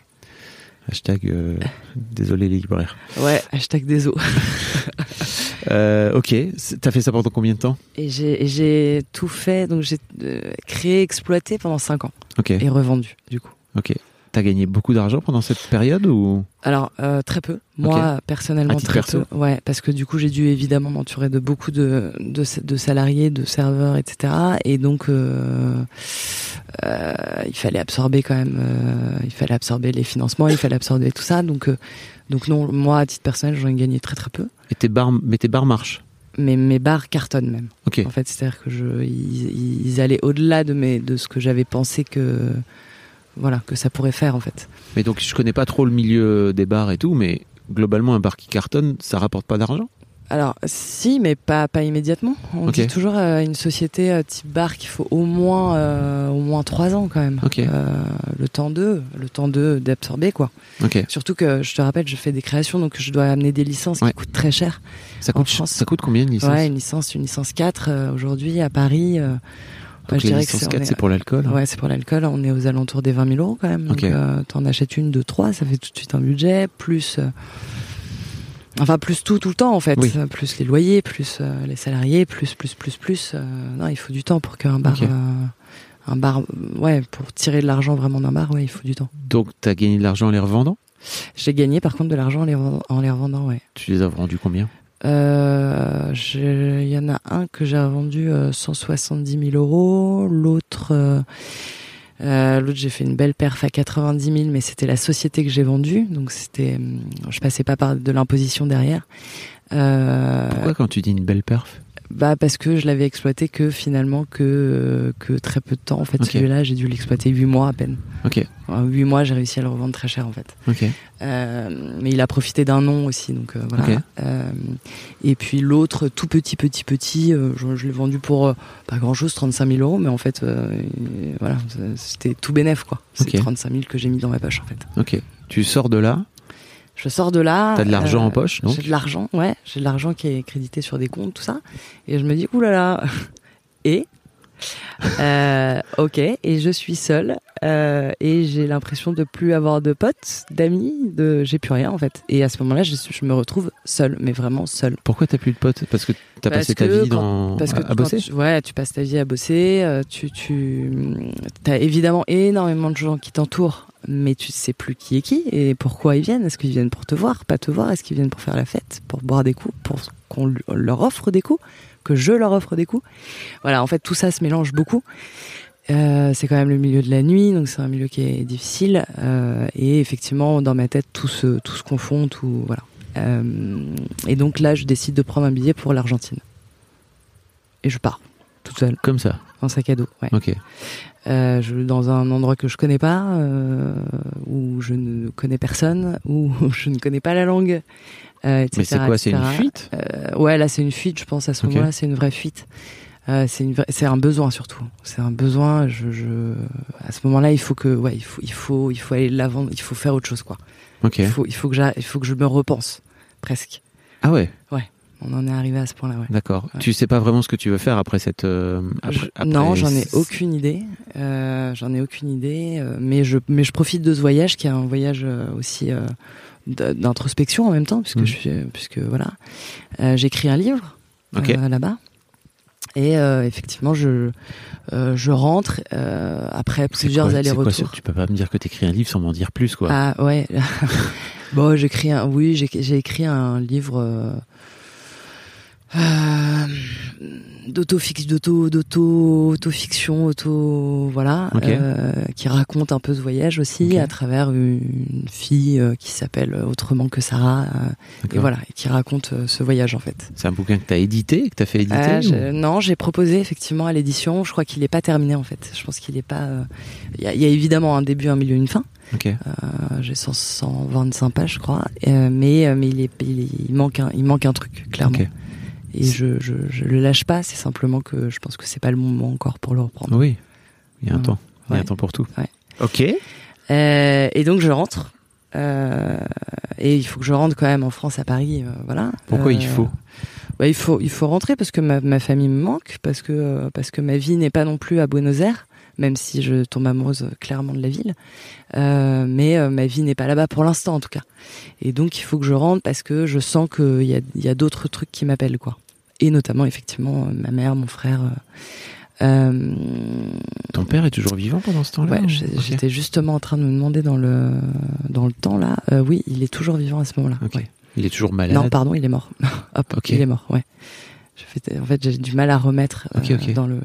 Hashtag euh, désolé les libraires. Ouais. ouais, hashtag déso. Euh, ok. T'as fait ça pendant combien de temps Et j'ai tout fait, donc j'ai euh, créé, exploité pendant cinq ans Ok. et revendu du coup. Ok. T'as gagné beaucoup d'argent pendant cette période ou? Alors euh, très peu. Moi personnellement À titre très perso? peu. Ouais, parce que du coup j'ai dû évidemment m'entourer de beaucoup de, de de salariés, de serveurs, etc. Et donc euh, euh, il fallait absorber quand même. il fallait absorber les financements, il fallait absorber tout ça. Donc donc non, moi à titre personnel j'en ai gagné très très peu. et tes bars, mais tes bars marchent? Mais mes bars cartonnent même. Ok. En fait, c'est-à-dire que je, ils, ils allaient au-delà de mes, de ce que j'avais pensé que, voilà, que ça pourrait faire en fait. Mais donc je connais pas trop le milieu des bars et tout, mais globalement un bar qui cartonne, ça rapporte pas d'argent? Alors, si, mais pas, pas immédiatement. On dit toujours à une société euh, type bar qu'il faut au moins, euh, au moins trois ans quand même. Euh, le temps d'eux, le temps d'eux d'absorber quoi. Surtout que je te rappelle, je fais des créations, donc je dois amener des licences Ouais. qui coûtent très cher. Ça En coûte, France. ça coûte combien une licence? Ouais, une licence, une licence 4 euh, aujourd'hui à Paris. Euh, Donc les licences c'est- on 4, est- c'est pour l'alcool hein Ouais, c'est pour l'alcool. On est aux alentours des 20 000 euros quand même. Donc, Ok. euh, t'en achètes une, deux, trois, ça fait tout de suite un budget, plus. euh, Enfin, plus tout, tout le temps en fait. Oui. Plus les loyers, plus euh, les salariés, plus, plus, plus, plus. euh, non, il faut du temps pour qu'un bar. Un bar, ouais, pour tirer de l'argent vraiment d'un bar, ouais, il faut du temps. Donc t'as gagné de l'argent en les revendant? J'ai gagné par contre de l'argent en les, revend- en les revendant, ouais. Tu les as vendus combien? Il y en a un que j'ai vendu euh, 170 000 euros, l'autre, euh, euh, l'autre j'ai fait une belle perf à 90 000, mais c'était la société que j'ai vendue, donc c'était, hum, je passais pas par de l'imposition derrière. Euh, Pourquoi quand tu dis une belle perf? Bah parce que je l'avais exploité que finalement que que très peu de temps en fait. Celui-là j'ai dû l'exploiter 8 mois à peine. Ok. En 8 mois j'ai réussi à le revendre très cher en fait. Ok. Euh, mais il a profité d'un nom aussi, donc euh, voilà. Ok. Euh, et puis l'autre, tout petit, petit, petit, je, je l'ai vendu pour pas grand chose, 35 000 euros, mais en fait, voilà, c'était tout bénef quoi. C'est Ok. 35 000 que j'ai mis dans ma poche en fait. Ok. Tu sors de là, Je sors de là. T'as de l'argent euh, en poche, donc J'ai de l'argent, ouais. J'ai de l'argent qui est crédité sur des comptes, tout ça. Et je me dis, oulala. Et euh, ok, et je suis seule euh, et j'ai l'impression de plus avoir de potes, d'amis, de j'ai plus rien en fait. Et à ce moment-là, je, me retrouve seule, mais vraiment seule. pourquoi t'as plus de potes? Parce que t'as passé ta vie quand- dans... parce que à, bosser? tu- ouais, tu passes ta vie à bosser. euh, tu, tu, as évidemment énormément de gens qui t'entourent, mais tu sais plus qui est qui et pourquoi ils viennent. Est-ce qu'ils viennent pour te voir, pas te voir? Est-ce qu'ils viennent pour faire la fête, pour boire des coups, pour qu'on leur offre des coups, que je leur offre des coups? Voilà, en fait, tout ça se mélange beaucoup. Euh, c'est quand même le milieu de la nuit, donc c'est un milieu qui est difficile. euh, et effectivement, dans ma tête, tout se, tout se confond, tout voilà. Euh, et donc là, je décide de prendre un billet pour l'Argentine. Et je pars, toute seule, Comme ça. En sac à dos. Ouais. Ok. Euh, je, dans un endroit que je connais pas, euh, où je ne connais personne, où je ne connais pas la langue, euh, etc. Mais c'est quoi C'est une fuite Ouais, là c'est une fuite, je pense à ce moment-là, c'est une vraie fuite. C'est une c'est un besoin surtout. C'est un besoin. Je, je, à ce moment-là, il faut que, ouais, il faut, il faut, il faut aller de l'avant. Il faut faire autre chose, quoi. Ok. Il faut, il faut que il faut que je me repense, presque. Ah ouais, On en est arrivé à ce point-là, ouais. d'accord. Ouais. Tu sais pas vraiment ce que tu veux faire après cette... euh, après- Je- après non, j'en ai aucune idée. Euh, j'en ai aucune idée. euh, mais je, mais je profite de ce voyage qui est un voyage euh, aussi euh, d'introspection en même temps, puisque je suis, puisque voilà, Euh, j'écris un livre euh, là-bas. Et euh, effectivement, je euh, je rentre euh, après plusieurs allers-retours. Tu peux pas me dire que t'écris un livre sans m'en dire plus, quoi. Ah ouais. bon, j'écris un. Oui, j'ai écrit un livre. Euh, d'auto-fiction, d'auto, d'auto, auto-fiction, auto, voilà, euh, qui raconte un peu ce voyage aussi à travers une fille euh, qui s'appelle autrement que Sarah, et voilà, et qui raconte ce voyage en fait. C'est un bouquin que tu as édité, que tu as fait éditer ou- non, j'ai proposé effectivement à l'édition. Je crois qu'il n'est pas terminé en fait. Je pense qu'il n'est pas. Il y, a, il y a évidemment un début, un milieu, une fin. Euh, j'ai 100 125 pages, je crois, Euh, mais mais il, est, il, est- il manque un il manque un truc clairement. Et je, je je le lâche pas. C'est simplement que je pense que c'est pas le moment encore pour le reprendre. Oui, il y a un Ouais. temps. Il y a un temps pour tout. Ouais. Ok. Euh, et donc je rentre. Euh, et il faut que je rentre quand même en France, à Paris, euh, voilà. Pourquoi il faut? bah, il faut il faut rentrer parce que ma, ma famille me manque, parce que euh, parce que ma vie n'est pas non plus à Buenos Aires, même si je tombe amoureuse euh, clairement de la ville. Euh, mais euh, ma vie n'est pas là-bas pour l'instant en tout cas. Et donc il faut que je rentre parce que je sens qu'il y a y a d'autres trucs qui m'appellent quoi. Et notamment effectivement ma mère, mon frère. euh, Ton père est toujours vivant pendant ce temps-là Ouais, j'étais justement en train de me demander dans le dans le temps là. Euh, oui, il est toujours vivant à ce moment-là. Ouais. Il est toujours malade. Non, pardon, il est mort. Hop, Ok. il est mort. Ouais. Je fais- en fait, j'ai du mal à remettre euh, dans le.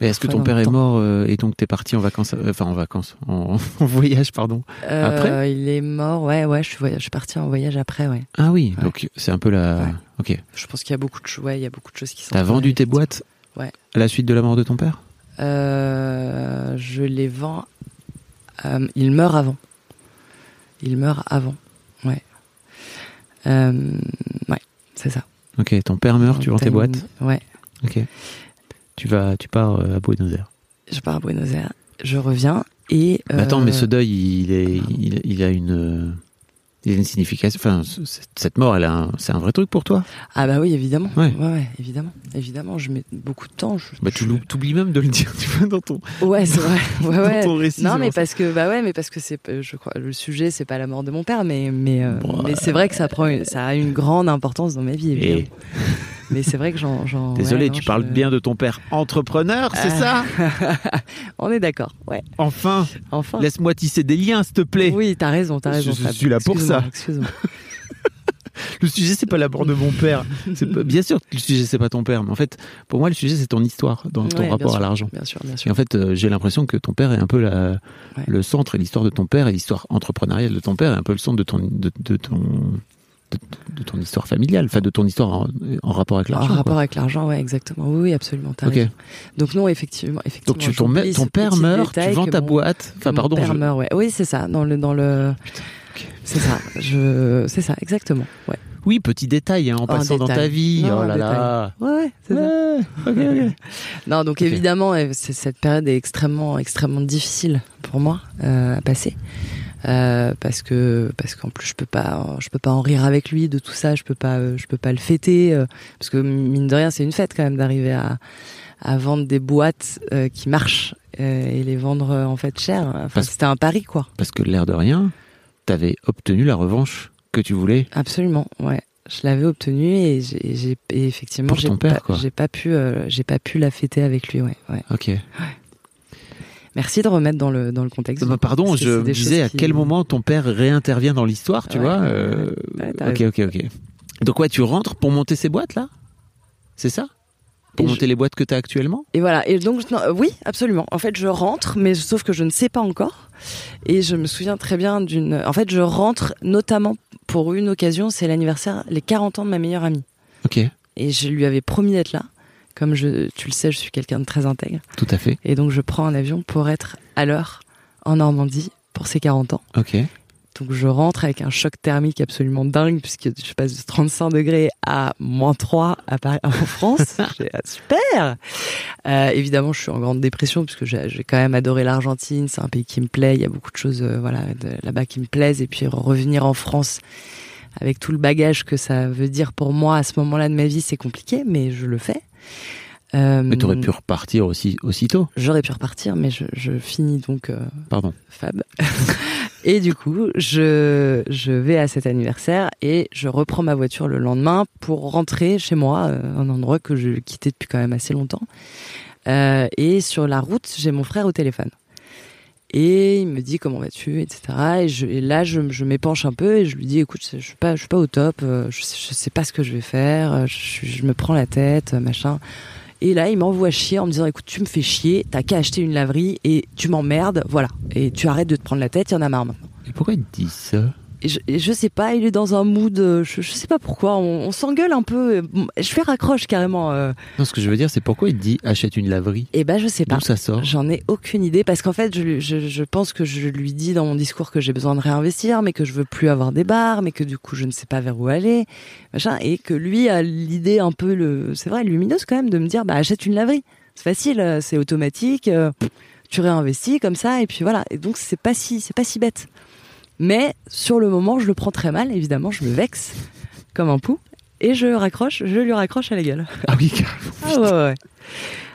Mais est-ce que ton père est mort euh, et donc t'es parti en vacances, euh, enfin en vacances, en, en voyage, pardon Après? il est mort. Ouais, ouais. Je suis, je suis parti en voyage après. Ouais. Ah oui, Ouais. donc c'est un peu la. Ouais. Ok. Je pense qu'il y a beaucoup de choses. Ouais, il y a beaucoup de choses qui sont. T'as vendu tes boîtes Ouais. à la suite de la mort de ton père? Euh, je les vends. euh, il meurt avant. Il meurt avant. Ouais. Euh, ouais, c'est ça. Ok, ton père meurt, tu vends tes boîtes. Ouais. Ok. Tu vas, tu pars euh, à Buenos Aires. Je pars à Buenos Aires. Je reviens et. Attends, mais euh, ce deuil, il est, il, il a une, il a une signification. Enfin, ce- cette- mort, elle a, un- c'est un vrai truc pour toi? Ah bah oui, évidemment. Ouais. Ouais, ouais, évidemment. Évidemment, je mets beaucoup de temps. Je, Bah, tu je- t'oublies même de le dire, tu vois, dans ton, Ouais, c'est vrai. Ouais, dans ton récit. Non, mais ça. parce que bah ouais, mais parce que c'est, je crois, le sujet c'est pas la mort de mon père, mais mais euh, Bon, mais c'est vrai que ça prend, une- ça a une grande importance dans ma vie. Et évidemment. Mais c'est vrai que j'en, désolé, ouais, non, tu je- parles bien de ton père entrepreneur, c'est ça On est d'accord. Ouais. Enfin, Enfin. laisse-moi tisser des liens, s'il te plaît. Oui, t'as raison, t'as raison. je Fab. suis là pour ça. Excuse-moi. Le sujet, c'est pas la mort de mon père. C'est pas- bien sûr que le sujet, c'est pas ton père, mais en fait, pour moi, le sujet, c'est ton histoire, dans ton Ouais, rapport à l'argent. Bien sûr, bien Et sûr. en fait, euh, j'ai l'impression que ton père est un peu la, Ouais. le centre et l'histoire de ton père et l'histoire entrepreneuriale de ton père est un peu le centre de ton, de, de ton, de, ton histoire familiale, enfin de ton histoire en, en rapport avec En l'argent. rapport quoi. avec l'argent, ouais, exactement. Oui, oui, absolument. Donc non, effectivement, effectivement. Donc tu, ton, père meurt, tu vends ta mon- boîte. Enfin, Mon pardon. père je- meurt, ouais. Oui, c'est ça. Dans le, dans le. C'est ça. Je, c'est ça, exactement. Ouais. Oui, petit détail hein, en passant dans ta vie. Non, oh là là. Ouais, ouais, c'est ça. Non, donc évidemment, c'est- cette période est extrêmement, extrêmement difficile pour moi euh, à passer. Euh, parce que parce qu'en plus je peux pas je peux pas en rire avec lui de tout ça je peux pas euh, je peux pas le fêter euh, parce que mine de rien c'est une fête quand même d'arriver à à vendre des boîtes euh, qui marchent euh, et les vendre en fait cher enfin c'était un pari quoi Parce que l'air de rien, t'avais obtenu la revanche que tu voulais. Absolument, ouais. Je l'avais obtenu et j'ai effectivement j'ai pas, pas pu euh, j'ai pas pu la fêter avec lui, ouais. ouais. Ok. Merci de remettre dans le dans le contexte. Bah, pardon, je me disais à qui- quel moment ton père réintervient dans l'histoire, tu Ouais, vois. euh, ok, ok, ok. Donc ouais, tu rentres pour monter ces boîtes là? C'est ça? Pour Et monter les boîtes que tu as actuellement? Et voilà. Et donc non, euh, oui, absolument. En fait, je rentre, mais sauf que je ne sais pas encore. Et je me souviens très bien d'une. En fait, je rentre notamment pour une occasion. C'est l'anniversaire, les 40 ans de ma meilleure amie. Ok, Et je lui avais promis d'être là. Comme je, tu le sais, je suis quelqu'un de très intègre. tout à fait. Et donc, je prends un avion pour être à l'heure en Normandie pour ses 40 ans. Ok. Donc je rentre avec un choc thermique absolument dingue puisque je passe de 35 degrés à moins 3 à Paris, en France. J'ai- ah, super Euh, Évidemment, je suis en grande dépression puisque j'ai j'ai quand même adoré l'Argentine. C'est un pays qui me plaît. Il y a beaucoup de choses euh, voilà, de- là-bas qui me plaisent. Et puis revenir en France avec tout le bagage que ça veut dire pour moi à ce moment-là de ma vie, c'est compliqué, mais je le fais. Euh, Mais t'aurais pu repartir aussi aussitôt. J'aurais pu repartir, mais je, je finis donc... euh, Pardon. Fab. et du coup, je, je vais à cet anniversaire et je reprends ma voiture le lendemain pour rentrer chez moi, euh, un endroit que je quittais depuis quand même assez longtemps. Euh, et sur la route, j'ai mon frère au téléphone. Et il me dit comment vas-tu, etc. Et, je, là, je, je m'épanche un peu et je lui dis, écoute, je suis pas, je suis pas au top, euh, je, je sais pas ce que je vais faire, euh, je, je me prends la tête, euh, machin. Et là, il m'envoie chier en me disant écoute, tu me fais chier, t'as qu'à acheter une laverie et tu m'emmerdes, voilà. Et tu arrêtes de te prendre la tête, il y en a marre maintenant. Et pourquoi il dit ça? Et je, et je sais pas, il est dans un mood, euh, je, je sais pas pourquoi, on, on s'engueule un peu. Je fais raccroche carrément. euh. Non, ce que je veux dire, c'est pourquoi il dit achète une laverie. Et ben, je sais pas. D'où ça sort J'en ai aucune idée parce qu'en fait, je, pense que je lui dis dans mon discours que j'ai besoin de réinvestir, mais que je veux plus avoir des bars, mais que du coup, je ne sais pas vers où aller, machin, et que lui a l'idée un peu, le, c'est vrai, lumineuse quand même, de me dire, bah achète une laverie, c'est facile, euh, c'est automatique, euh, tu réinvestis comme ça, et puis voilà. Et donc c'est pas si, c'est pas si bête. Mais sur le moment, je le prends très mal, évidemment, je me vexe comme un pou. Et je raccroche, je lui raccroche à la gueule. Ah oui, carrément. Ah ouais.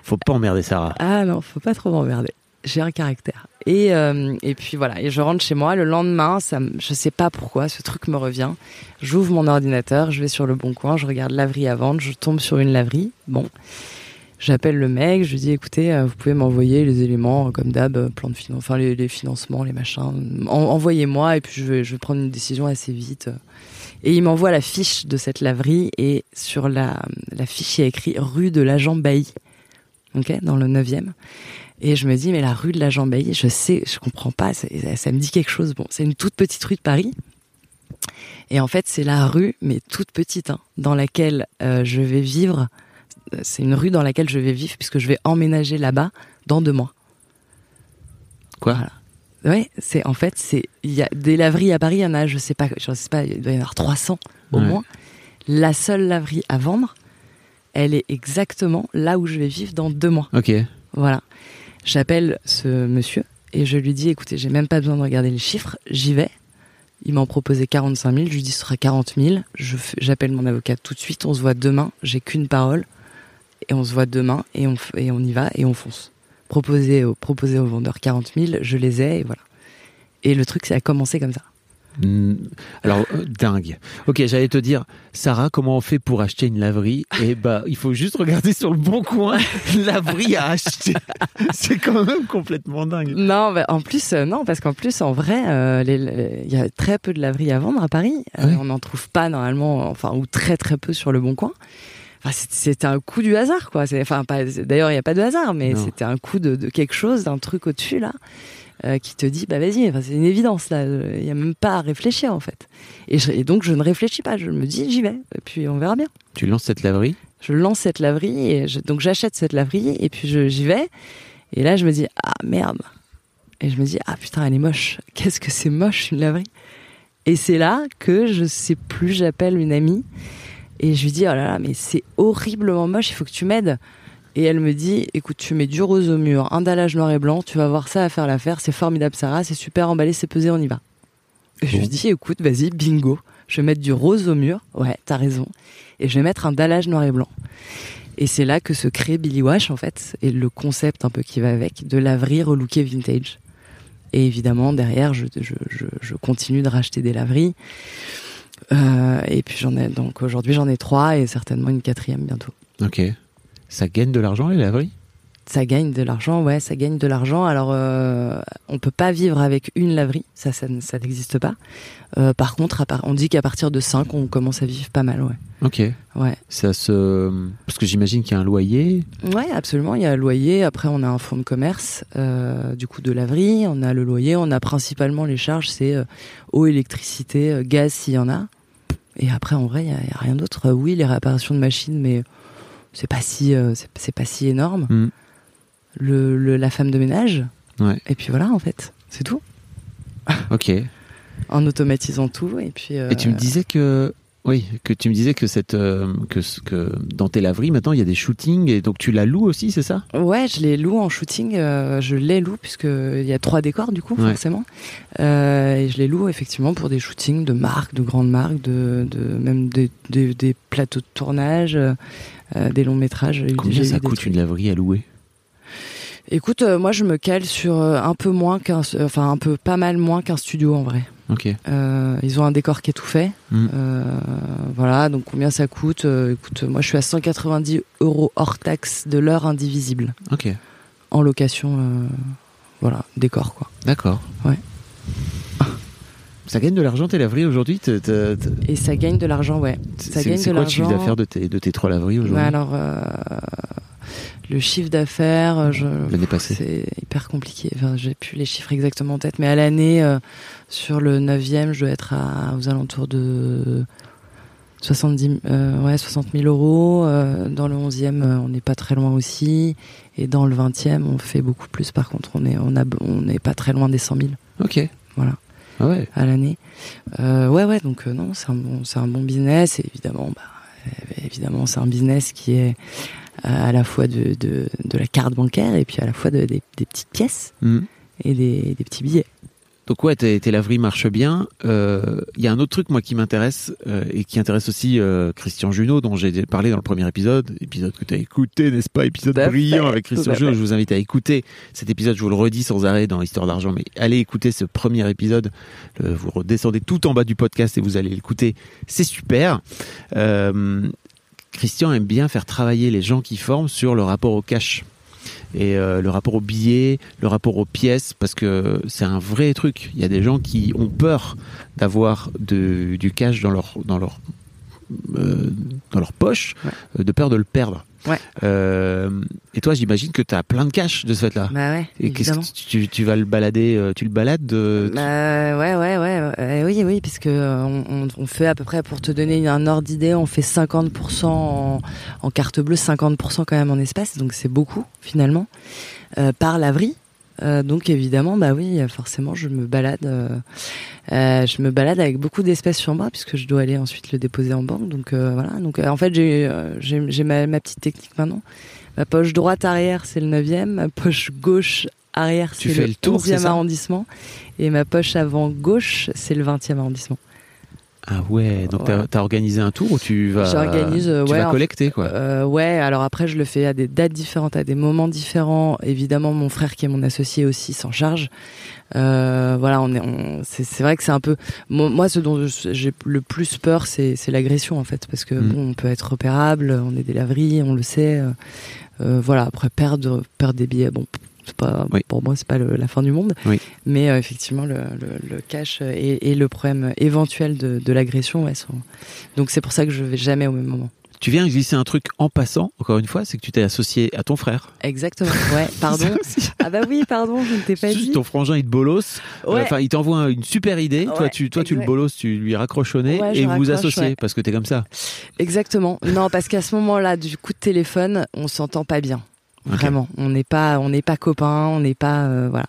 Faut pas emmerder Sarah. Ah non, faut pas trop m'emmerder. J'ai un caractère. Et, euh, et puis voilà, et je rentre chez moi. Le lendemain, ça, je sais pas pourquoi, ce truc me revient. J'ouvre mon ordinateur, je vais sur le bon coin, je regarde laverie à vendre, je tombe sur une laverie. Bon, j'appelle le mec, je lui dis écoutez, euh, vous pouvez m'envoyer les éléments euh, comme d'hab, euh, plan de financement, enfin les, financements, les machins. En- Envoyez-moi et puis je vais, prendre une décision assez vite. Et il m'envoie la fiche de cette laverie et sur la, fiche il y a écrit rue de l'agent Bailly, ok, dans le 9e. Et je me dis, mais la rue de la Jambailly, je sais, je comprends pas, ça, me dit quelque chose. Bon, c'est une toute petite rue de Paris. Et en fait, c'est la rue, mais toute petite, hein, dans laquelle je vais vivre. C'est une rue dans laquelle je vais vivre puisque je vais emménager là-bas dans deux mois. Quoi? Voilà. Ouais, c'est en fait, c'est il y a des laveries à Paris, il y en a, je sais pas, je sais pas, il doit y en avoir 300 au Ouais. moins. La seule laverie à vendre, elle est exactement là où je vais vivre dans deux mois. Ok. Voilà. J'appelle ce monsieur et je lui dis écoutez, j'ai même pas besoin de regarder les chiffres, j'y vais. Il m'en proposait 45 000, je lui dis ce sera 40 000. Je fais- J'appelle mon avocat tout de suite, on se voit demain, j'ai qu'une parole. Et on se voit demain et on, et on y va et on fonce. Proposer, au, proposer aux vendeurs 40 000, je les ai et voilà. Et le truc, ça a commencé comme ça. Hmm, Alors, euh, dingue. Ok, j'allais te dire, Sarah, comment on fait pour acheter une laverie? Et bah, il faut juste regarder sur le bon coin, laverie à acheter. C'est quand même complètement dingue. Non, bah, en plus, euh, non, parce qu'en plus, en vrai, euh, il y a très peu de laveries à vendre à Paris. Ouais. on n'en trouve pas normalement, enfin, ou très très peu sur le bon coin. C'est- c'était un coup du hasard, quoi. Enfin, d'ailleurs, il n'y a pas de hasard, mais c'était un coup de, de quelque chose, d'un truc au-dessus, là, euh, qui te dit, bah vas-y, enfin, c'est une évidence, là. Il n'y a même pas à réfléchir, en fait. Et, je- et donc, je ne réfléchis pas. Je me dis, j'y vais. Et puis, on verra bien Tu lances cette laverie? Je lance cette laverie et je- donc j'achète cette laverie et puis j'y vais et là je me dis ah merde et je me dis ah putain elle est moche qu'est-ce que c'est moche une laverie? Et c'est là que je sais plus j'appelle une amie et je lui dis oh là là mais c'est horriblement moche il faut que tu m'aides et elle me dit écoute tu mets du rose au mur un dallage noir et blanc tu vas voir ça à faire l'affaire c'est formidable Sarah c'est super emballé c'est pesé on y va et je lui dis écoute vas-y bingo je vais mettre du rose au mur ouais t'as raison et je vais mettre un dallage noir et blanc. Et c'est là que se crée Billy Wash en fait, et le concept un peu qui va avec, de laverie relookée vintage. Et évidemment, derrière, je, je, je, je continue de racheter des laveries. Euh, et puis j'en ai donc aujourd'hui j'en ai trois et certainement une quatrième bientôt. Ok. Ça gagne de l'argent, les laveries? Ça gagne de l'argent, ouais, ça gagne de l'argent. Alors, euh, on peut pas vivre avec une laverie, ça, ça, n'existe pas. Euh, par contre, on dit qu'à partir de 5, on commence à vivre pas mal, ouais. Ok. Ouais. Ça se. Parce que j'imagine qu'il y a un loyer. Ouais, absolument. Il y a le loyer. Après, on a un fonds de commerce, euh, du coup de laverie. On a le loyer. On a principalement les charges, c'est euh, eau, électricité, gaz s'il y en a. Et après, en vrai, il y y a rien d'autre. Oui, les réparations de machines, mais c'est pas si, c'est pas si énorme. Mm. Le, le- la femme de ménage. Ouais. Et puis voilà, en fait, c'est tout. Ok. En automatisant tout. Et puis. euh, Et tu me disais que. Oui, que tu me disais que cette euh, que, que dans tes laveries maintenant il y a des shootings et donc tu la loues aussi, c'est ça? Ouais, je les loue en shooting. euh, je les loue puisque il y a trois décors du coup Ouais. forcément. Euh, et je les loue effectivement pour des shootings de marques, de grandes marques, de, de même des, des, des plateaux de tournage, des longs métrages. Combien ça coûte une laverie à louer? Écoute, euh, moi je me cale sur euh, un peu moins qu'un, enfin un peu pas mal moins qu'un studio en vrai. Ok. Euh, ils ont un décor qui est tout fait. Mm. Euh, voilà, donc combien ça coûte Euh, Écoute, moi je suis à 190 euros hors taxe de l'heure indivisible Ok. en location. euh, voilà, décor quoi. D'accord. Ouais. Ça gagne de l'argent tes laveries aujourd'hui Et ça gagne de l'argent, ouais. Ça C'est gagne c'est de quoi le chiffre l'argent. d'affaires de tes, de tes trois laveries aujourd'hui? Alors, euh, Le chiffre d'affaires, euh, je, c'est hyper compliqué. Enfin, j'ai plus les chiffres exactement en tête, mais à l'année, euh, sur le 9e, je dois être à, aux alentours de 70, euh, ouais, 60 000 euros. Euh, dans le 11e, euh, on n'est pas très loin aussi. Et dans le 20e, on fait beaucoup plus. Par contre, on est, on a, on n'est pas très loin des 100 000 Ok. Voilà. Ah ouais. à l'année. Ouais, ouais, donc non, c'est un bon, un bon business. Et évidemment, bah, évidemment, c'est un business qui est à la fois de, de, de la carte bancaire et puis à la fois de, des, des petites pièces Mhm. et des, des petits billets. Donc ouais, tes, tes laveries marchent bien. Euh, Il y a un autre truc moi qui m'intéresse euh, et qui intéresse aussi euh, Christian Junot dont j'ai parlé dans le premier épisode, épisode que tu as écouté, n'est-ce pas? Épisode Tout brillant fait, avec Christian Junot. Je vous invite à écouter cet épisode. Je vous le redis sans arrêt dans Histoire d'argent, mais allez écouter ce premier épisode. Vous redescendez tout en bas du podcast et vous allez l'écouter. C'est super. Euh, Christian aime bien faire travailler les gens qui forment sur le rapport au cash et euh, le rapport aux billets, le rapport aux pièces, parce que c'est un vrai truc. Il y a des gens qui ont peur d'avoir du cash dans leur dans leur euh, dans leur poche, Ouais. de peur de le perdre. Ouais. Euh, et toi, j'imagine que tu as plein de cash de ce fait-là. Bah ouais, et qu'est-ce que tu, tu vas le balader Tu le balades de... Bah ouais, ouais, ouais, puisque euh, on, fait à peu près, pour te donner un ordre d'idée, on fait 50% en, carte bleue, 50% quand même en espèces, donc c'est beaucoup finalement, euh, par laverie. Euh, donc évidemment, bah oui, forcément, je me balade, euh, je me balade avec beaucoup d'espèces sur moi puisque je dois aller ensuite le déposer en banque. Donc voilà. Donc en fait, j'ai j'ai ma, ma petite technique maintenant. Ma poche droite arrière, c'est le 9e. Ma poche gauche arrière, c'est le, le tour, c'est 11e ça arrondissement. Et ma poche avant gauche, c'est le 20e arrondissement. Ah ouais, donc Voilà. t'as as organisé un tour où tu vas, J'organise, euh, tu ouais, vas en- collecter quoi. Euh, ouais, alors après, je le fais à des dates différentes, à des moments différents. Évidemment, mon frère qui est mon associé aussi s'en charge. Euh, voilà, on est, on, c'est, c'est vrai que c'est un peu, moi, ce dont j'ai le plus peur, c'est, c'est l'agression en fait, parce que Mm. bon, on peut être repérable, on est des laveries, on le sait. euh, voilà, après perdre, perdre des billets, bon, pas, Oui. pour moi, c'est pas le- la fin du monde. Oui. Mais euh, effectivement, le, le, le cash et, et le problème éventuel de, de l'agression, ouais, sont... donc c'est pour ça que je vais jamais au même moment. Tu viens glisser un truc en passant, encore une fois, c'est que tu t'es associé à ton frère. Exactement. Ouais, pardon. Ah bah oui, pardon, je ne t'ai pas dit. ton frangin, il te bolosse. Ouais. Enfin, il t'envoie un- une super idée. toi, tu, toi, tu le bolosses, tu lui raccroches au nez Ouais, et vous vous associez parce que t'es comme ça. Exactement. Non, parce qu'à ce moment-là, du coup de téléphone, on s'entend pas bien. Vraiment, on n'est pas, on n'est pas copains, on n'est pas, euh, voilà.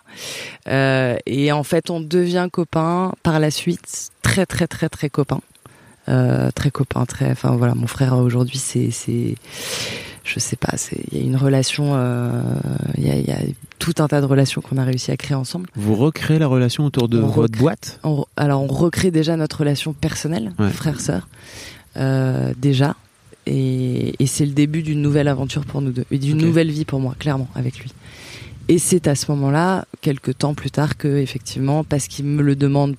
Euh, et en fait, on devient copains par la suite, très très très très copains, euh, très copains, très. Enfin voilà, mon frère aujourd'hui, c'est, c'est, je sais pas, c'est, il y a une relation, euh, il y, a, il y a tout un tas de relations qu'on a réussi à créer ensemble. Vous recréez la relation autour de On votre recrée. boîte? On- alors on recrée déjà notre relation personnelle, Ouais. frère-sœur, euh, déjà. Et, et c'est le début d'une nouvelle aventure pour nous deux, et d'une nouvelle vie pour moi, clairement, avec lui. Et c'est à ce moment-là, quelques temps plus tard, que effectivement, parce qu'il me le demande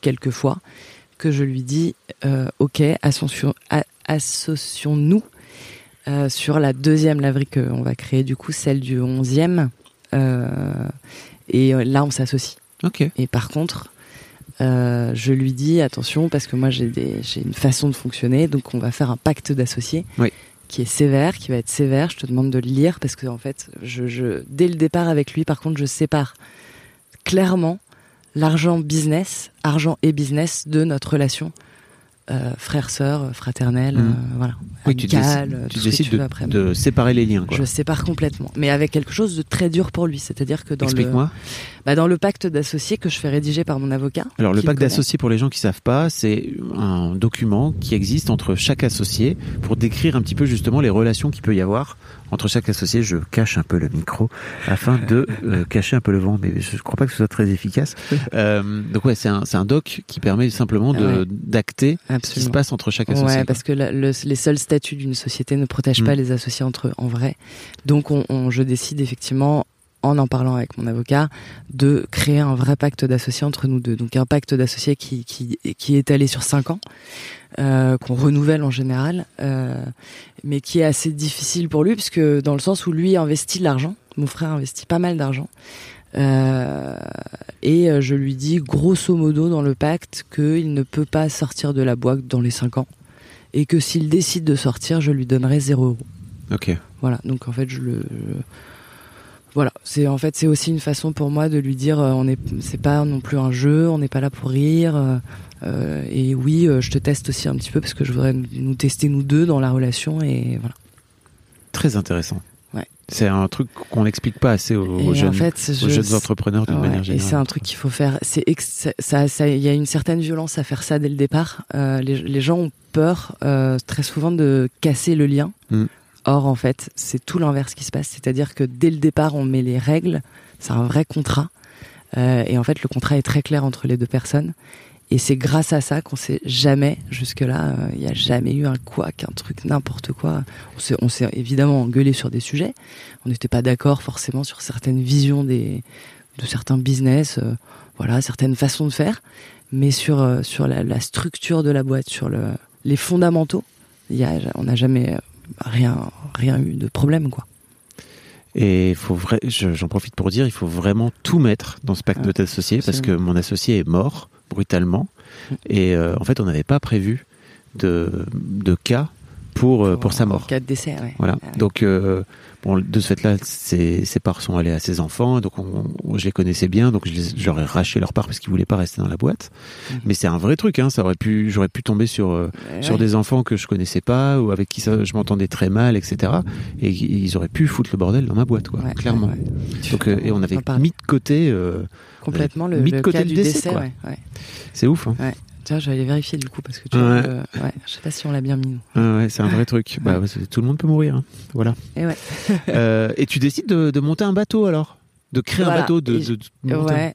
quelques fois, que je lui dis, euh, ok, associons-nous euh, sur la deuxième laverie qu'on va créer, du coup, celle du 11e. euh, et là, on s'associe. Ok. Et par contre, euh, je lui dis attention parce que moi j'ai une façon de fonctionner, donc on va faire un pacte d'associés Oui. qui est sévère, qui va être sévère. Je te demande de le lire parce que en fait, je, je dès le départ avec lui, par contre, je sépare clairement l'argent business, argent et business de notre relation. Euh, frère, sœur, fraternelle, Mhm. euh, voilà, Oui, tu décides, tout tu ce que décides tu de, après. de séparer les liens. quoi. Je sépare complètement, mais avec quelque chose de très dur pour lui, c'est-à-dire que dans le, Explique-moi. Bah, dans le pacte d'associés que je fais rédiger par mon avocat. Alors le pacte d'associés pour les gens qui savent pas, c'est un document qui existe entre chaque associé pour décrire un petit peu justement les relations qu'il peut y avoir entre chaque associé. Je cache un peu le micro afin de euh, cacher un peu le vent, mais je ne crois pas que ce soit très efficace. Euh, donc ouais, c'est un, c'est un doc qui permet simplement de Ouais. d'acter ce qui se passe entre chaque associé. Ouais, parce que la- le- les seuls statuts d'une société ne protègent pas Mm. les associés entre eux en vrai. Donc, on, on- je décide effectivement, en en parlant avec mon avocat, de créer un vrai pacte d'associés entre nous deux. Donc, un pacte d'associés qui, qui, qui est allé sur cinq ans, euh, qu'on renouvelle en général, euh, mais qui est assez difficile pour lui, puisque dans le sens où lui investit de l'argent, mon frère investit pas mal d'argent. Euh, et je lui dis grosso modo dans le pacte qu'il ne peut pas sortir de la boîte dans les 5 ans et que s'il décide de sortir, je lui donnerai 0 euros. Ok. Voilà, donc en fait, je le. Voilà, c'est en fait c'est aussi une façon pour moi de lui dire euh, on est c'est pas non plus un jeu, on n'est pas là pour rire euh, euh, et oui euh, je te teste aussi un petit peu parce que je voudrais nous- tester nous deux dans la relation et voilà. Très intéressant. Ouais. C'est un truc qu'on n'explique pas assez aux, jeunes, en fait, aux je- jeunes entrepreneurs d'une Ouais, manière et c'est générale. un truc qu'il faut faire. C'est ex- ça, ça, il y a une certaine violence à faire ça dès le départ. Les, les gens ont peur très souvent de casser le lien. Mm. Or, en fait, c'est tout l'inverse qui se passe. C'est-à-dire que dès le départ, on met les règles. C'est un vrai contrat. Euh, et en fait, le contrat est très clair entre les deux personnes. Et c'est grâce à ça qu'on s'est jamais, jusque-là, euh, il n'y a jamais eu un couac, un truc, n'importe quoi. On s'est, évidemment engueulé sur des sujets. On n'était pas d'accord forcément sur certaines visions de certains business, euh, voilà, certaines façons de faire. Mais sur, sur la, structure de la boîte, sur le, les fondamentaux, y a, on n'a jamais rien, rien eu de problème, quoi. Et faut vrai, je- j'en profite pour dire, il faut vraiment tout mettre dans ce pacte de Ouais, associé parce que mon associé est mort brutalement Mm. et euh, en fait on n'avait pas prévu de, de cas pour, euh, pour sa mort. cas de décès, ouais. Voilà. Ouais. Donc, euh, bon, de ce fait-là, ses, ses parts sont allées à ses enfants. Donc, on, on- je les connaissais bien. Donc, j'aurais racheté leurs parts parce qu'ils voulaient pas rester dans la boîte. Mhm. Mais c'est un vrai truc. Hein. Ça aurait pu, j'aurais pu tomber sur euh, Ouais, sur ouais. des enfants que je connaissais pas ou avec qui ça, je m'entendais très mal, etc. Et ils auraient pu foutre le bordel dans ma boîte, quoi. Ouais, clairement. Donc, euh, et on avait mis de côté. euh, complètement le, mis de le côté cas le du décès, c'est ouf. Hein. Tiens, je vais aller vérifier du coup parce que tu Ouais. vois, euh, ouais, je sais pas si on l'a bien mis. ouais, c'est un vrai truc. Bah, tout le monde peut mourir. hein. Voilà. Et ouais. Euh, et tu décides de, de monter un bateau alors, de créer un bateau, de, Et de- de monter un- Ouais.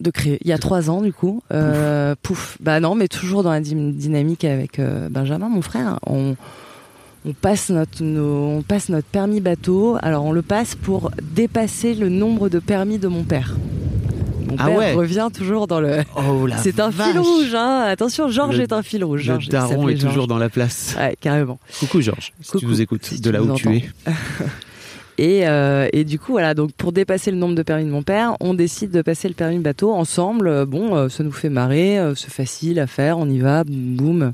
De créer. Il y a trois ans, du coup. Euh, pouf. Bah non, mais toujours dans la dy- dynamique avec Benjamin, mon frère. On, on, passe notre, nos- on passe notre permis bateau. Alors, on le passe pour dépasser le nombre de permis de mon père. Mon Ah père ouais. revient toujours dans le. Oh C'est un vache. fil rouge, hein. Attention, Georges Le- est un fil rouge. Le Georges, il daron est toujours dans la place. Ouais, carrément. Coucou Georges, si tu Coucou, nous écoutes, si de tu là où tu entends. es. Et, euh, et du coup, voilà, donc pour dépasser le nombre de permis de mon père, on décide de passer le permis bateau ensemble. Euh, Bon, euh, ça nous fait marrer, euh, c'est facile à faire, on y va, boum, boum.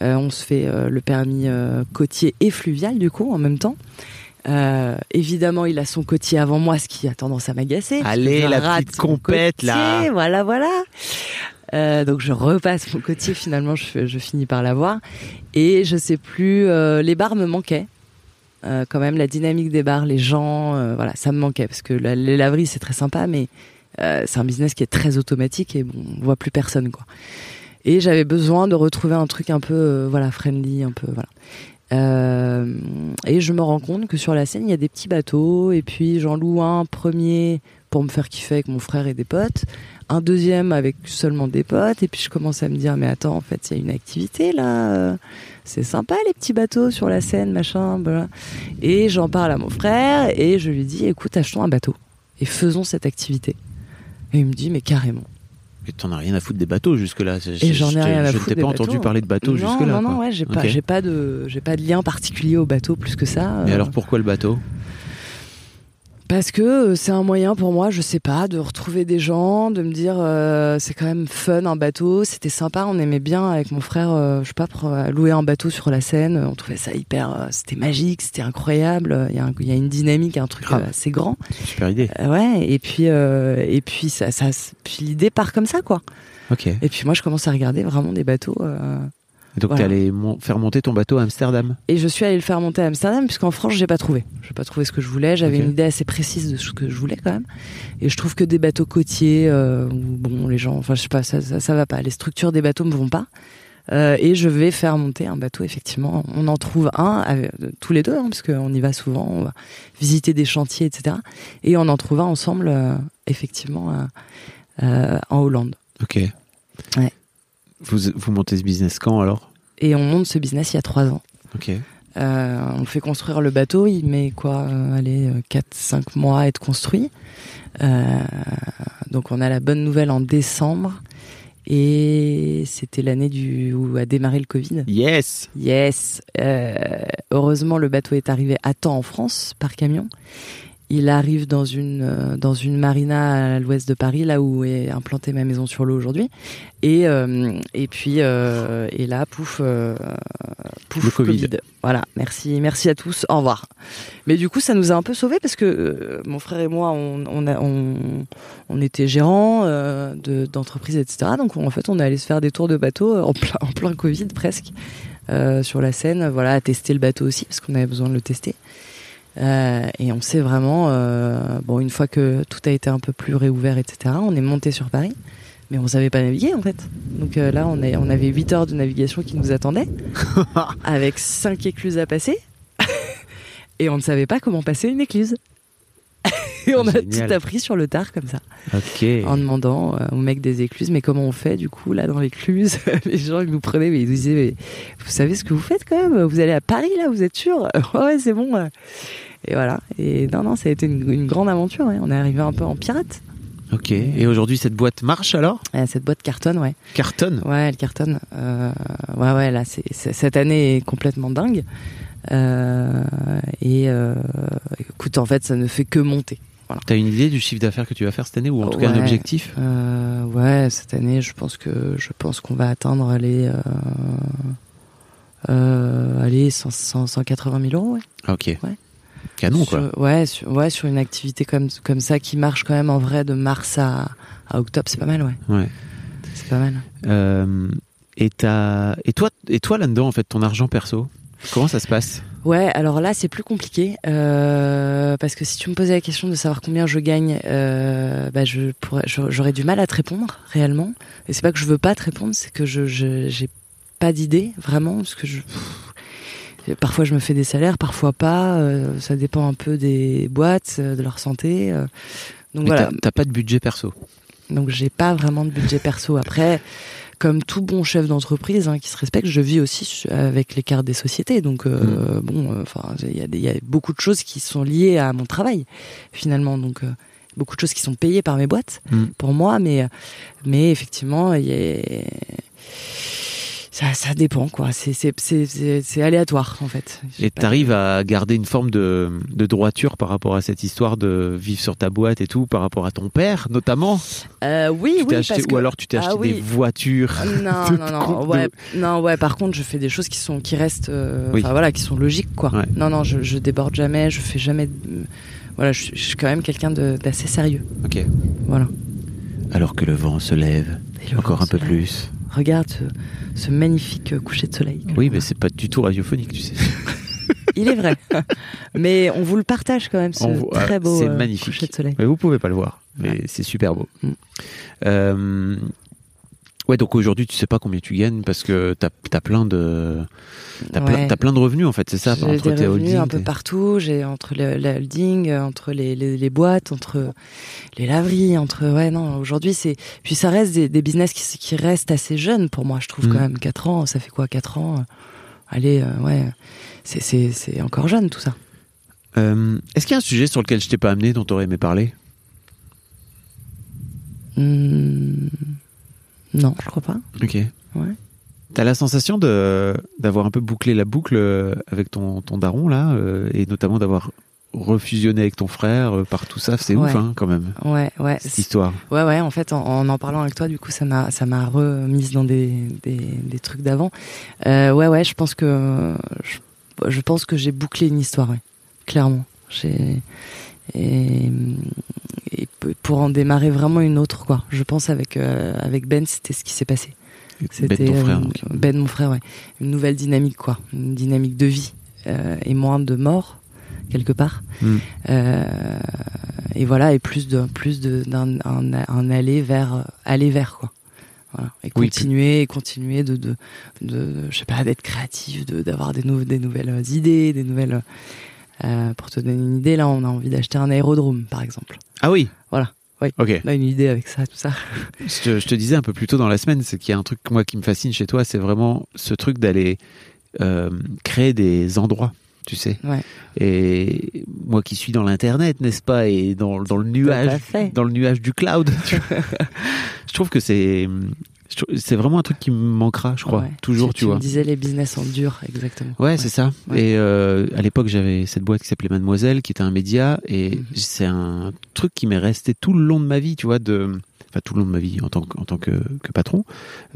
On se fait le permis côtier et fluvial, du coup, en même temps. Euh, évidemment, il a son côtier avant moi, ce qui a tendance à m'agacer. Allez, la petite compète, côtier, là. Voilà, voilà. Euh, donc je repasse mon côtier, finalement, je, je finis par l'avoir. Et je sais plus, euh, les bars me manquaient. Euh, quand même la dynamique des bars, les gens, euh, voilà, ça me manquait parce que la- les laveries c'est très sympa, mais euh, c'est un business qui est très automatique et bon, on voit plus personne quoi. Et j'avais besoin de retrouver un truc un peu, voilà, friendly, un peu, voilà. Euh, et je me rends compte que sur la Seine il y a des petits bateaux et puis j'en loue un premier pour me faire kiffer avec mon frère et des potes, un deuxième avec seulement des potes et puis je commence à me dire mais attends en fait il y a une activité là. euh, c'est sympa les petits bateaux sur la Seine, machin, voilà. Et j'en parle à mon frère et je lui dis, écoute, achetons un bateau et faisons cette activité. Et il me dit, mais carrément. Mais t'en as rien à foutre des bateaux jusque-là. Et j'en ai rien à Je t'ai pas entendu parler de bateaux non, jusque-là. non, non, ouais, j'ai pas, de, j'ai pas de lien particulier au bateau plus que ça. Mais euh, alors pourquoi le bateau? Parce que euh, c'est un moyen pour moi, je sais pas, de retrouver des gens, de me dire euh, c'est quand même fun un bateau, c'était sympa, on aimait bien avec mon frère, euh, je sais pas, euh, louer un bateau sur la Seine, on trouvait ça hyper, euh, c'était magique, c'était incroyable, il y, a un- y a une dynamique, un truc assez grand. Super idée. Ouais, et puis euh, et puis ça, ça puis l'idée part comme ça quoi. Ok. Et Et puis moi je commence à regarder vraiment des bateaux. Euh, donc Voilà. t'es allé mon- faire monter ton bateau à Amsterdam. Et je suis allée le faire monter à Amsterdam, puisqu'en France, j'ai pas trouvé. J'ai pas trouvé ce que je voulais. J'avais une idée assez précise de ce que je voulais quand même. Et je trouve que des bateaux côtiers, euh, bon, les gens, enfin, je sais pas, ça, ça, ça va pas. Les structures des bateaux me vont pas. Euh, et je vais faire monter un bateau, effectivement. On en trouve un, avec- tous les deux, hein, parce qu'on y va souvent, on va visiter des chantiers, etc. Et on en trouve un ensemble, euh, effectivement, euh, euh, en Hollande. Ok. Ouais. Vous, vous montez ce business quand alors? Et on monte ce business il y a trois ans. Ok. Euh, on fait construire le bateau, il met quoi euh, Allez, 4-5 mois à être construit. Euh, donc on a la bonne nouvelle en décembre. Et c'était l'année du où a démarré le Covid. Yes. Yes. Euh, heureusement, le bateau est arrivé à temps en France par camion. Il arrive dans une euh, dans une marina à l'ouest de Paris, là où est implantée ma maison sur l'eau aujourd'hui. Et euh, et puis euh, et là, pouf, euh, pouf, Le Covid. Voilà, merci, merci à tous. Au revoir. Mais du coup, ça nous a un peu sauvés parce que mon frère et moi, on on, a- on, on était gérants de d'entreprises, etc. Donc en fait, on est allé se faire des tours de bateau en plein en plein Covid presque sur la Seine. Voilà, à tester le bateau aussi parce qu'on avait besoin de le tester. Euh, et on s'est vraiment, euh, bon, une fois que tout a été un peu plus réouvert, etc., on est monté sur Paris, mais on savait pas naviguer en fait. Donc euh, là, on, on avait 8 heures de navigation qui nous attendaient, avec 5 écluses à passer, et on ne savait pas comment passer une écluse. Et on a tout appris sur le tard comme ça, Ok. en demandant euh, au mec des écluses, mais comment on fait du coup là dans l'écluse? Les gens ils nous prenaient, mais ils nous disaient, mais vous savez ce que vous faites quand même? Vous allez à Paris là, vous êtes sûr? Ouais, ouais, c'est bon. Et voilà. Et non, non, ça a été une, une grande aventure. On est arrivé un peu en pirate. Ok. Et aujourd'hui, cette boîte marche alors? Cette boîte cartonne, ouais. Cartonne? Ouais, elle cartonne. Euh, ouais, ouais, là, c'est, c'est- cette année est complètement dingue. Euh, et euh, écoute, en fait, ça ne fait que monter. T'as une idée du chiffre d'affaires que tu vas faire cette année ou en tout cas un objectif Euh, ouais, cette année, je pense que je pense qu'on va atteindre les euh, euh, allez 100, 100, 180 000 euros. Ouais. Ok. Ouais. Canon quoi. Ouais, sur, ouais, sur une activité comme comme ça qui marche quand même en vrai de mars à, à octobre, c'est pas mal, ouais. Ouais. C'est pas mal. Euh, et, et toi, et toi là-dedans, en fait, ton argent perso, comment ça se passe Ouais, alors là c'est plus compliqué euh, parce que si tu me posais la question de savoir combien je gagne, euh, bah je pourrais, j'aurais du mal à te répondre réellement. Et c'est pas que je veux pas te répondre, c'est que je j'ai pas d'idée vraiment parce que je pff, parfois je me fais des salaires, parfois pas. euh, ça dépend un peu des boîtes, de leur santé. donc Mais voilà. T'as pas de budget perso. Donc j'ai pas vraiment de budget perso. Après, comme tout bon chef d'entreprise hein, qui se respecte, je vis aussi avec les cartes des sociétés. Donc euh, bon, euh, enfin, il y, a des- il y a beaucoup de choses qui sont liées à mon travail finalement. Donc euh, beaucoup de choses qui sont payées par mes boîtes Mm. pour moi, mais mais effectivement, il y a ça, ça dépend quoi. C'est c'est c'est c'est c'est aléatoire en fait. J'ai Et t'arrives à garder une forme de, de droiture par rapport à cette histoire de vivre sur ta boîte et tout, par rapport à ton père notamment? Euh, oui, Tu oui, acheté- parce que ou alors tu t'es Ah acheté oui. des voitures. Non, de non, non, ouais, de- non, ouais. Par contre, je fais des choses qui sont, qui restent, euh, Oui. voilà, qui sont logiques, quoi. Ouais. Non, non, je, je déborde jamais, je fais jamais. de- Voilà, je, je suis quand même quelqu'un de- d'assez sérieux. Ok. Voilà. Alors que le vent se lève Et encore un peu plus. Regarde ce, ce magnifique coucher de soleil. Oui, mais c'est pas du tout radiophonique, tu sais. il est vrai. mais on vous le partage quand même, ce voit- très beau c'est euh, magnifique. coucher de soleil. Mais vous pouvez pas le voir. Mais Ouais. c'est super beau. Mm. Euh, ouais, donc aujourd'hui, tu sais pas combien tu gagnes parce que t'as as plein de t'as plein, Ouais. t'as plein de revenus en fait, c'est ça, J'ai entre des tes revenus holdings. un peu partout. J'ai entre le, la holding, euh, entre les, les, les boîtes, entre les laveries, entre ouais non. Aujourd'hui c'est puis ça reste des, des business qui, qui restent assez jeunes pour moi. Je trouve Mm. quand même 4 ans. Ça fait quoi 4 ans euh, Allez euh, ouais, c'est encore jeune tout ça. Euh, Est-ce qu'il y a un sujet sur lequel je t'ai pas amené dont t'aurais aimé parler? Hmm, non, je crois pas. Ok. Ouais. T'as la sensation de d'avoir un peu bouclé la boucle euh, avec ton, ton daron là, euh, et notamment d'avoir refusionné avec ton frère euh, par tout ça, c'est Ouais. ouf hein, quand même Ouais ouais. cette histoire. Ouais, ouais, en fait, en en, en parlant avec toi, du coup, ça m'a, ça m'a remise dans des, des, des trucs d'avant. Euh, ouais, ouais, je pense que, je, je pense que j'ai bouclé une histoire, ouais, clairement. J'ai, et, pour en démarrer vraiment une autre, quoi. Je pense avec, euh, avec Ben, c'était ce qui s'est passé. Ben, ton frère. euh. Ben, mon frère, ouais. Une nouvelle dynamique, quoi. Une dynamique de vie, euh, et moins de mort, quelque part. Mm. Euh, et voilà, et plus de plus de d'un un, un aller vers aller vers quoi. Voilà. Et Oui, continuer, et continuer de, de, de, je sais pas, d'être créatif, de d'avoir des, nou- des nouvelles idées, des nouvelles. euh, pour te donner une idée, là, on a envie d'acheter un aérodrome, par exemple. Ah oui. Oui. Ok. On a une idée avec ça, tout ça. Je te, je te disais un peu plus tôt dans la semaine, c'est qu'il y a un truc moi qui me fascine chez toi, c'est vraiment ce truc d'aller euh, créer des endroits, tu sais. Ouais. Et moi qui suis dans l'internet, n'est-ce pas, et dans, dans le nuage, dans le nuage du cloud, je trouve que c'est, C'est vraiment un truc qui me manquera, je crois, Ouais. toujours, tu, vois. me disais les business en dur, exactement. Ouais, c'est ça. Ouais. Et euh, à l'époque, j'avais cette boîte qui s'appelait Mademoiselle, qui était un média, et Mhm. c'est un truc qui m'est resté tout le long de ma vie, tu vois, de, enfin tout le long de ma vie en tant que, en tant que, que patron,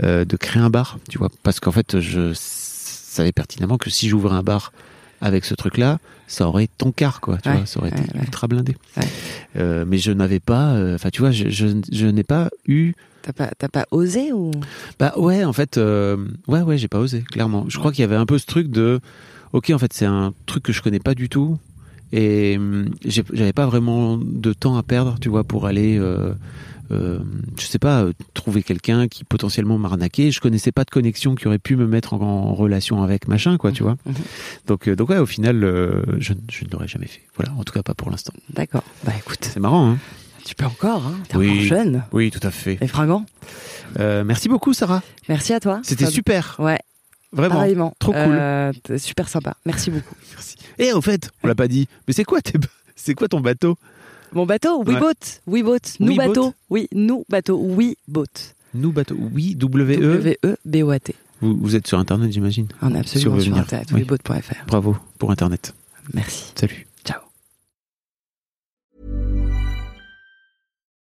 euh, de créer un bar, tu vois, parce qu'en fait, je savais pertinemment que si j'ouvrais un bar avec ce truc-là, ça aurait ton quart, quoi, tu Ouais, vois, ça aurait été ouais, ultra blindé. Euh, mais je n'avais pas, euh, enfin, tu vois, je, je, je n'ai pas eu T'as pas, t'as pas osé ou? Bah ouais, en fait, euh, ouais, ouais, j'ai pas osé, clairement. Je crois qu'il y avait un peu ce truc de, ok, en fait, c'est un truc que je connais pas du tout, et hum, j'ai- j'avais pas vraiment de temps à perdre, tu vois, pour aller, euh, euh, je sais pas, euh, trouver quelqu'un qui potentiellement m'arnaquait. Je connaissais pas de connexion qui aurait pu me mettre en, en relation avec machin, quoi, tu vois. Mhm. Donc, euh, donc ouais, au final, euh, je, je ne l'aurais jamais fait. Voilà, en tout cas pas pour l'instant. D'accord. Bah écoute, C'est marrant, hein tu peux encore, hein. T'es Oui. encore jeune Oui, tout à fait. et fringant. Euh, merci beaucoup, Sarah. Merci à toi. C'était super, Ouais, vraiment. pareillement. Trop cool. Euh, super sympa. Merci beaucoup. Merci. Et au fait, on l'a pas dit, mais c'est quoi c'est quoi ton bateau? Mon bateau, Ouais. WeBoat. WeBoat. Nous WeBoat. bateau. Oui, nous bateau. WeBoat. Nous bateau, oui, W-E. W-E-B-O-A-T. Vous, vous êtes sur internet, j'imagine? On est absolument Sur internet. Oui. WeBoat.fr. Bravo pour internet. Merci. Salut.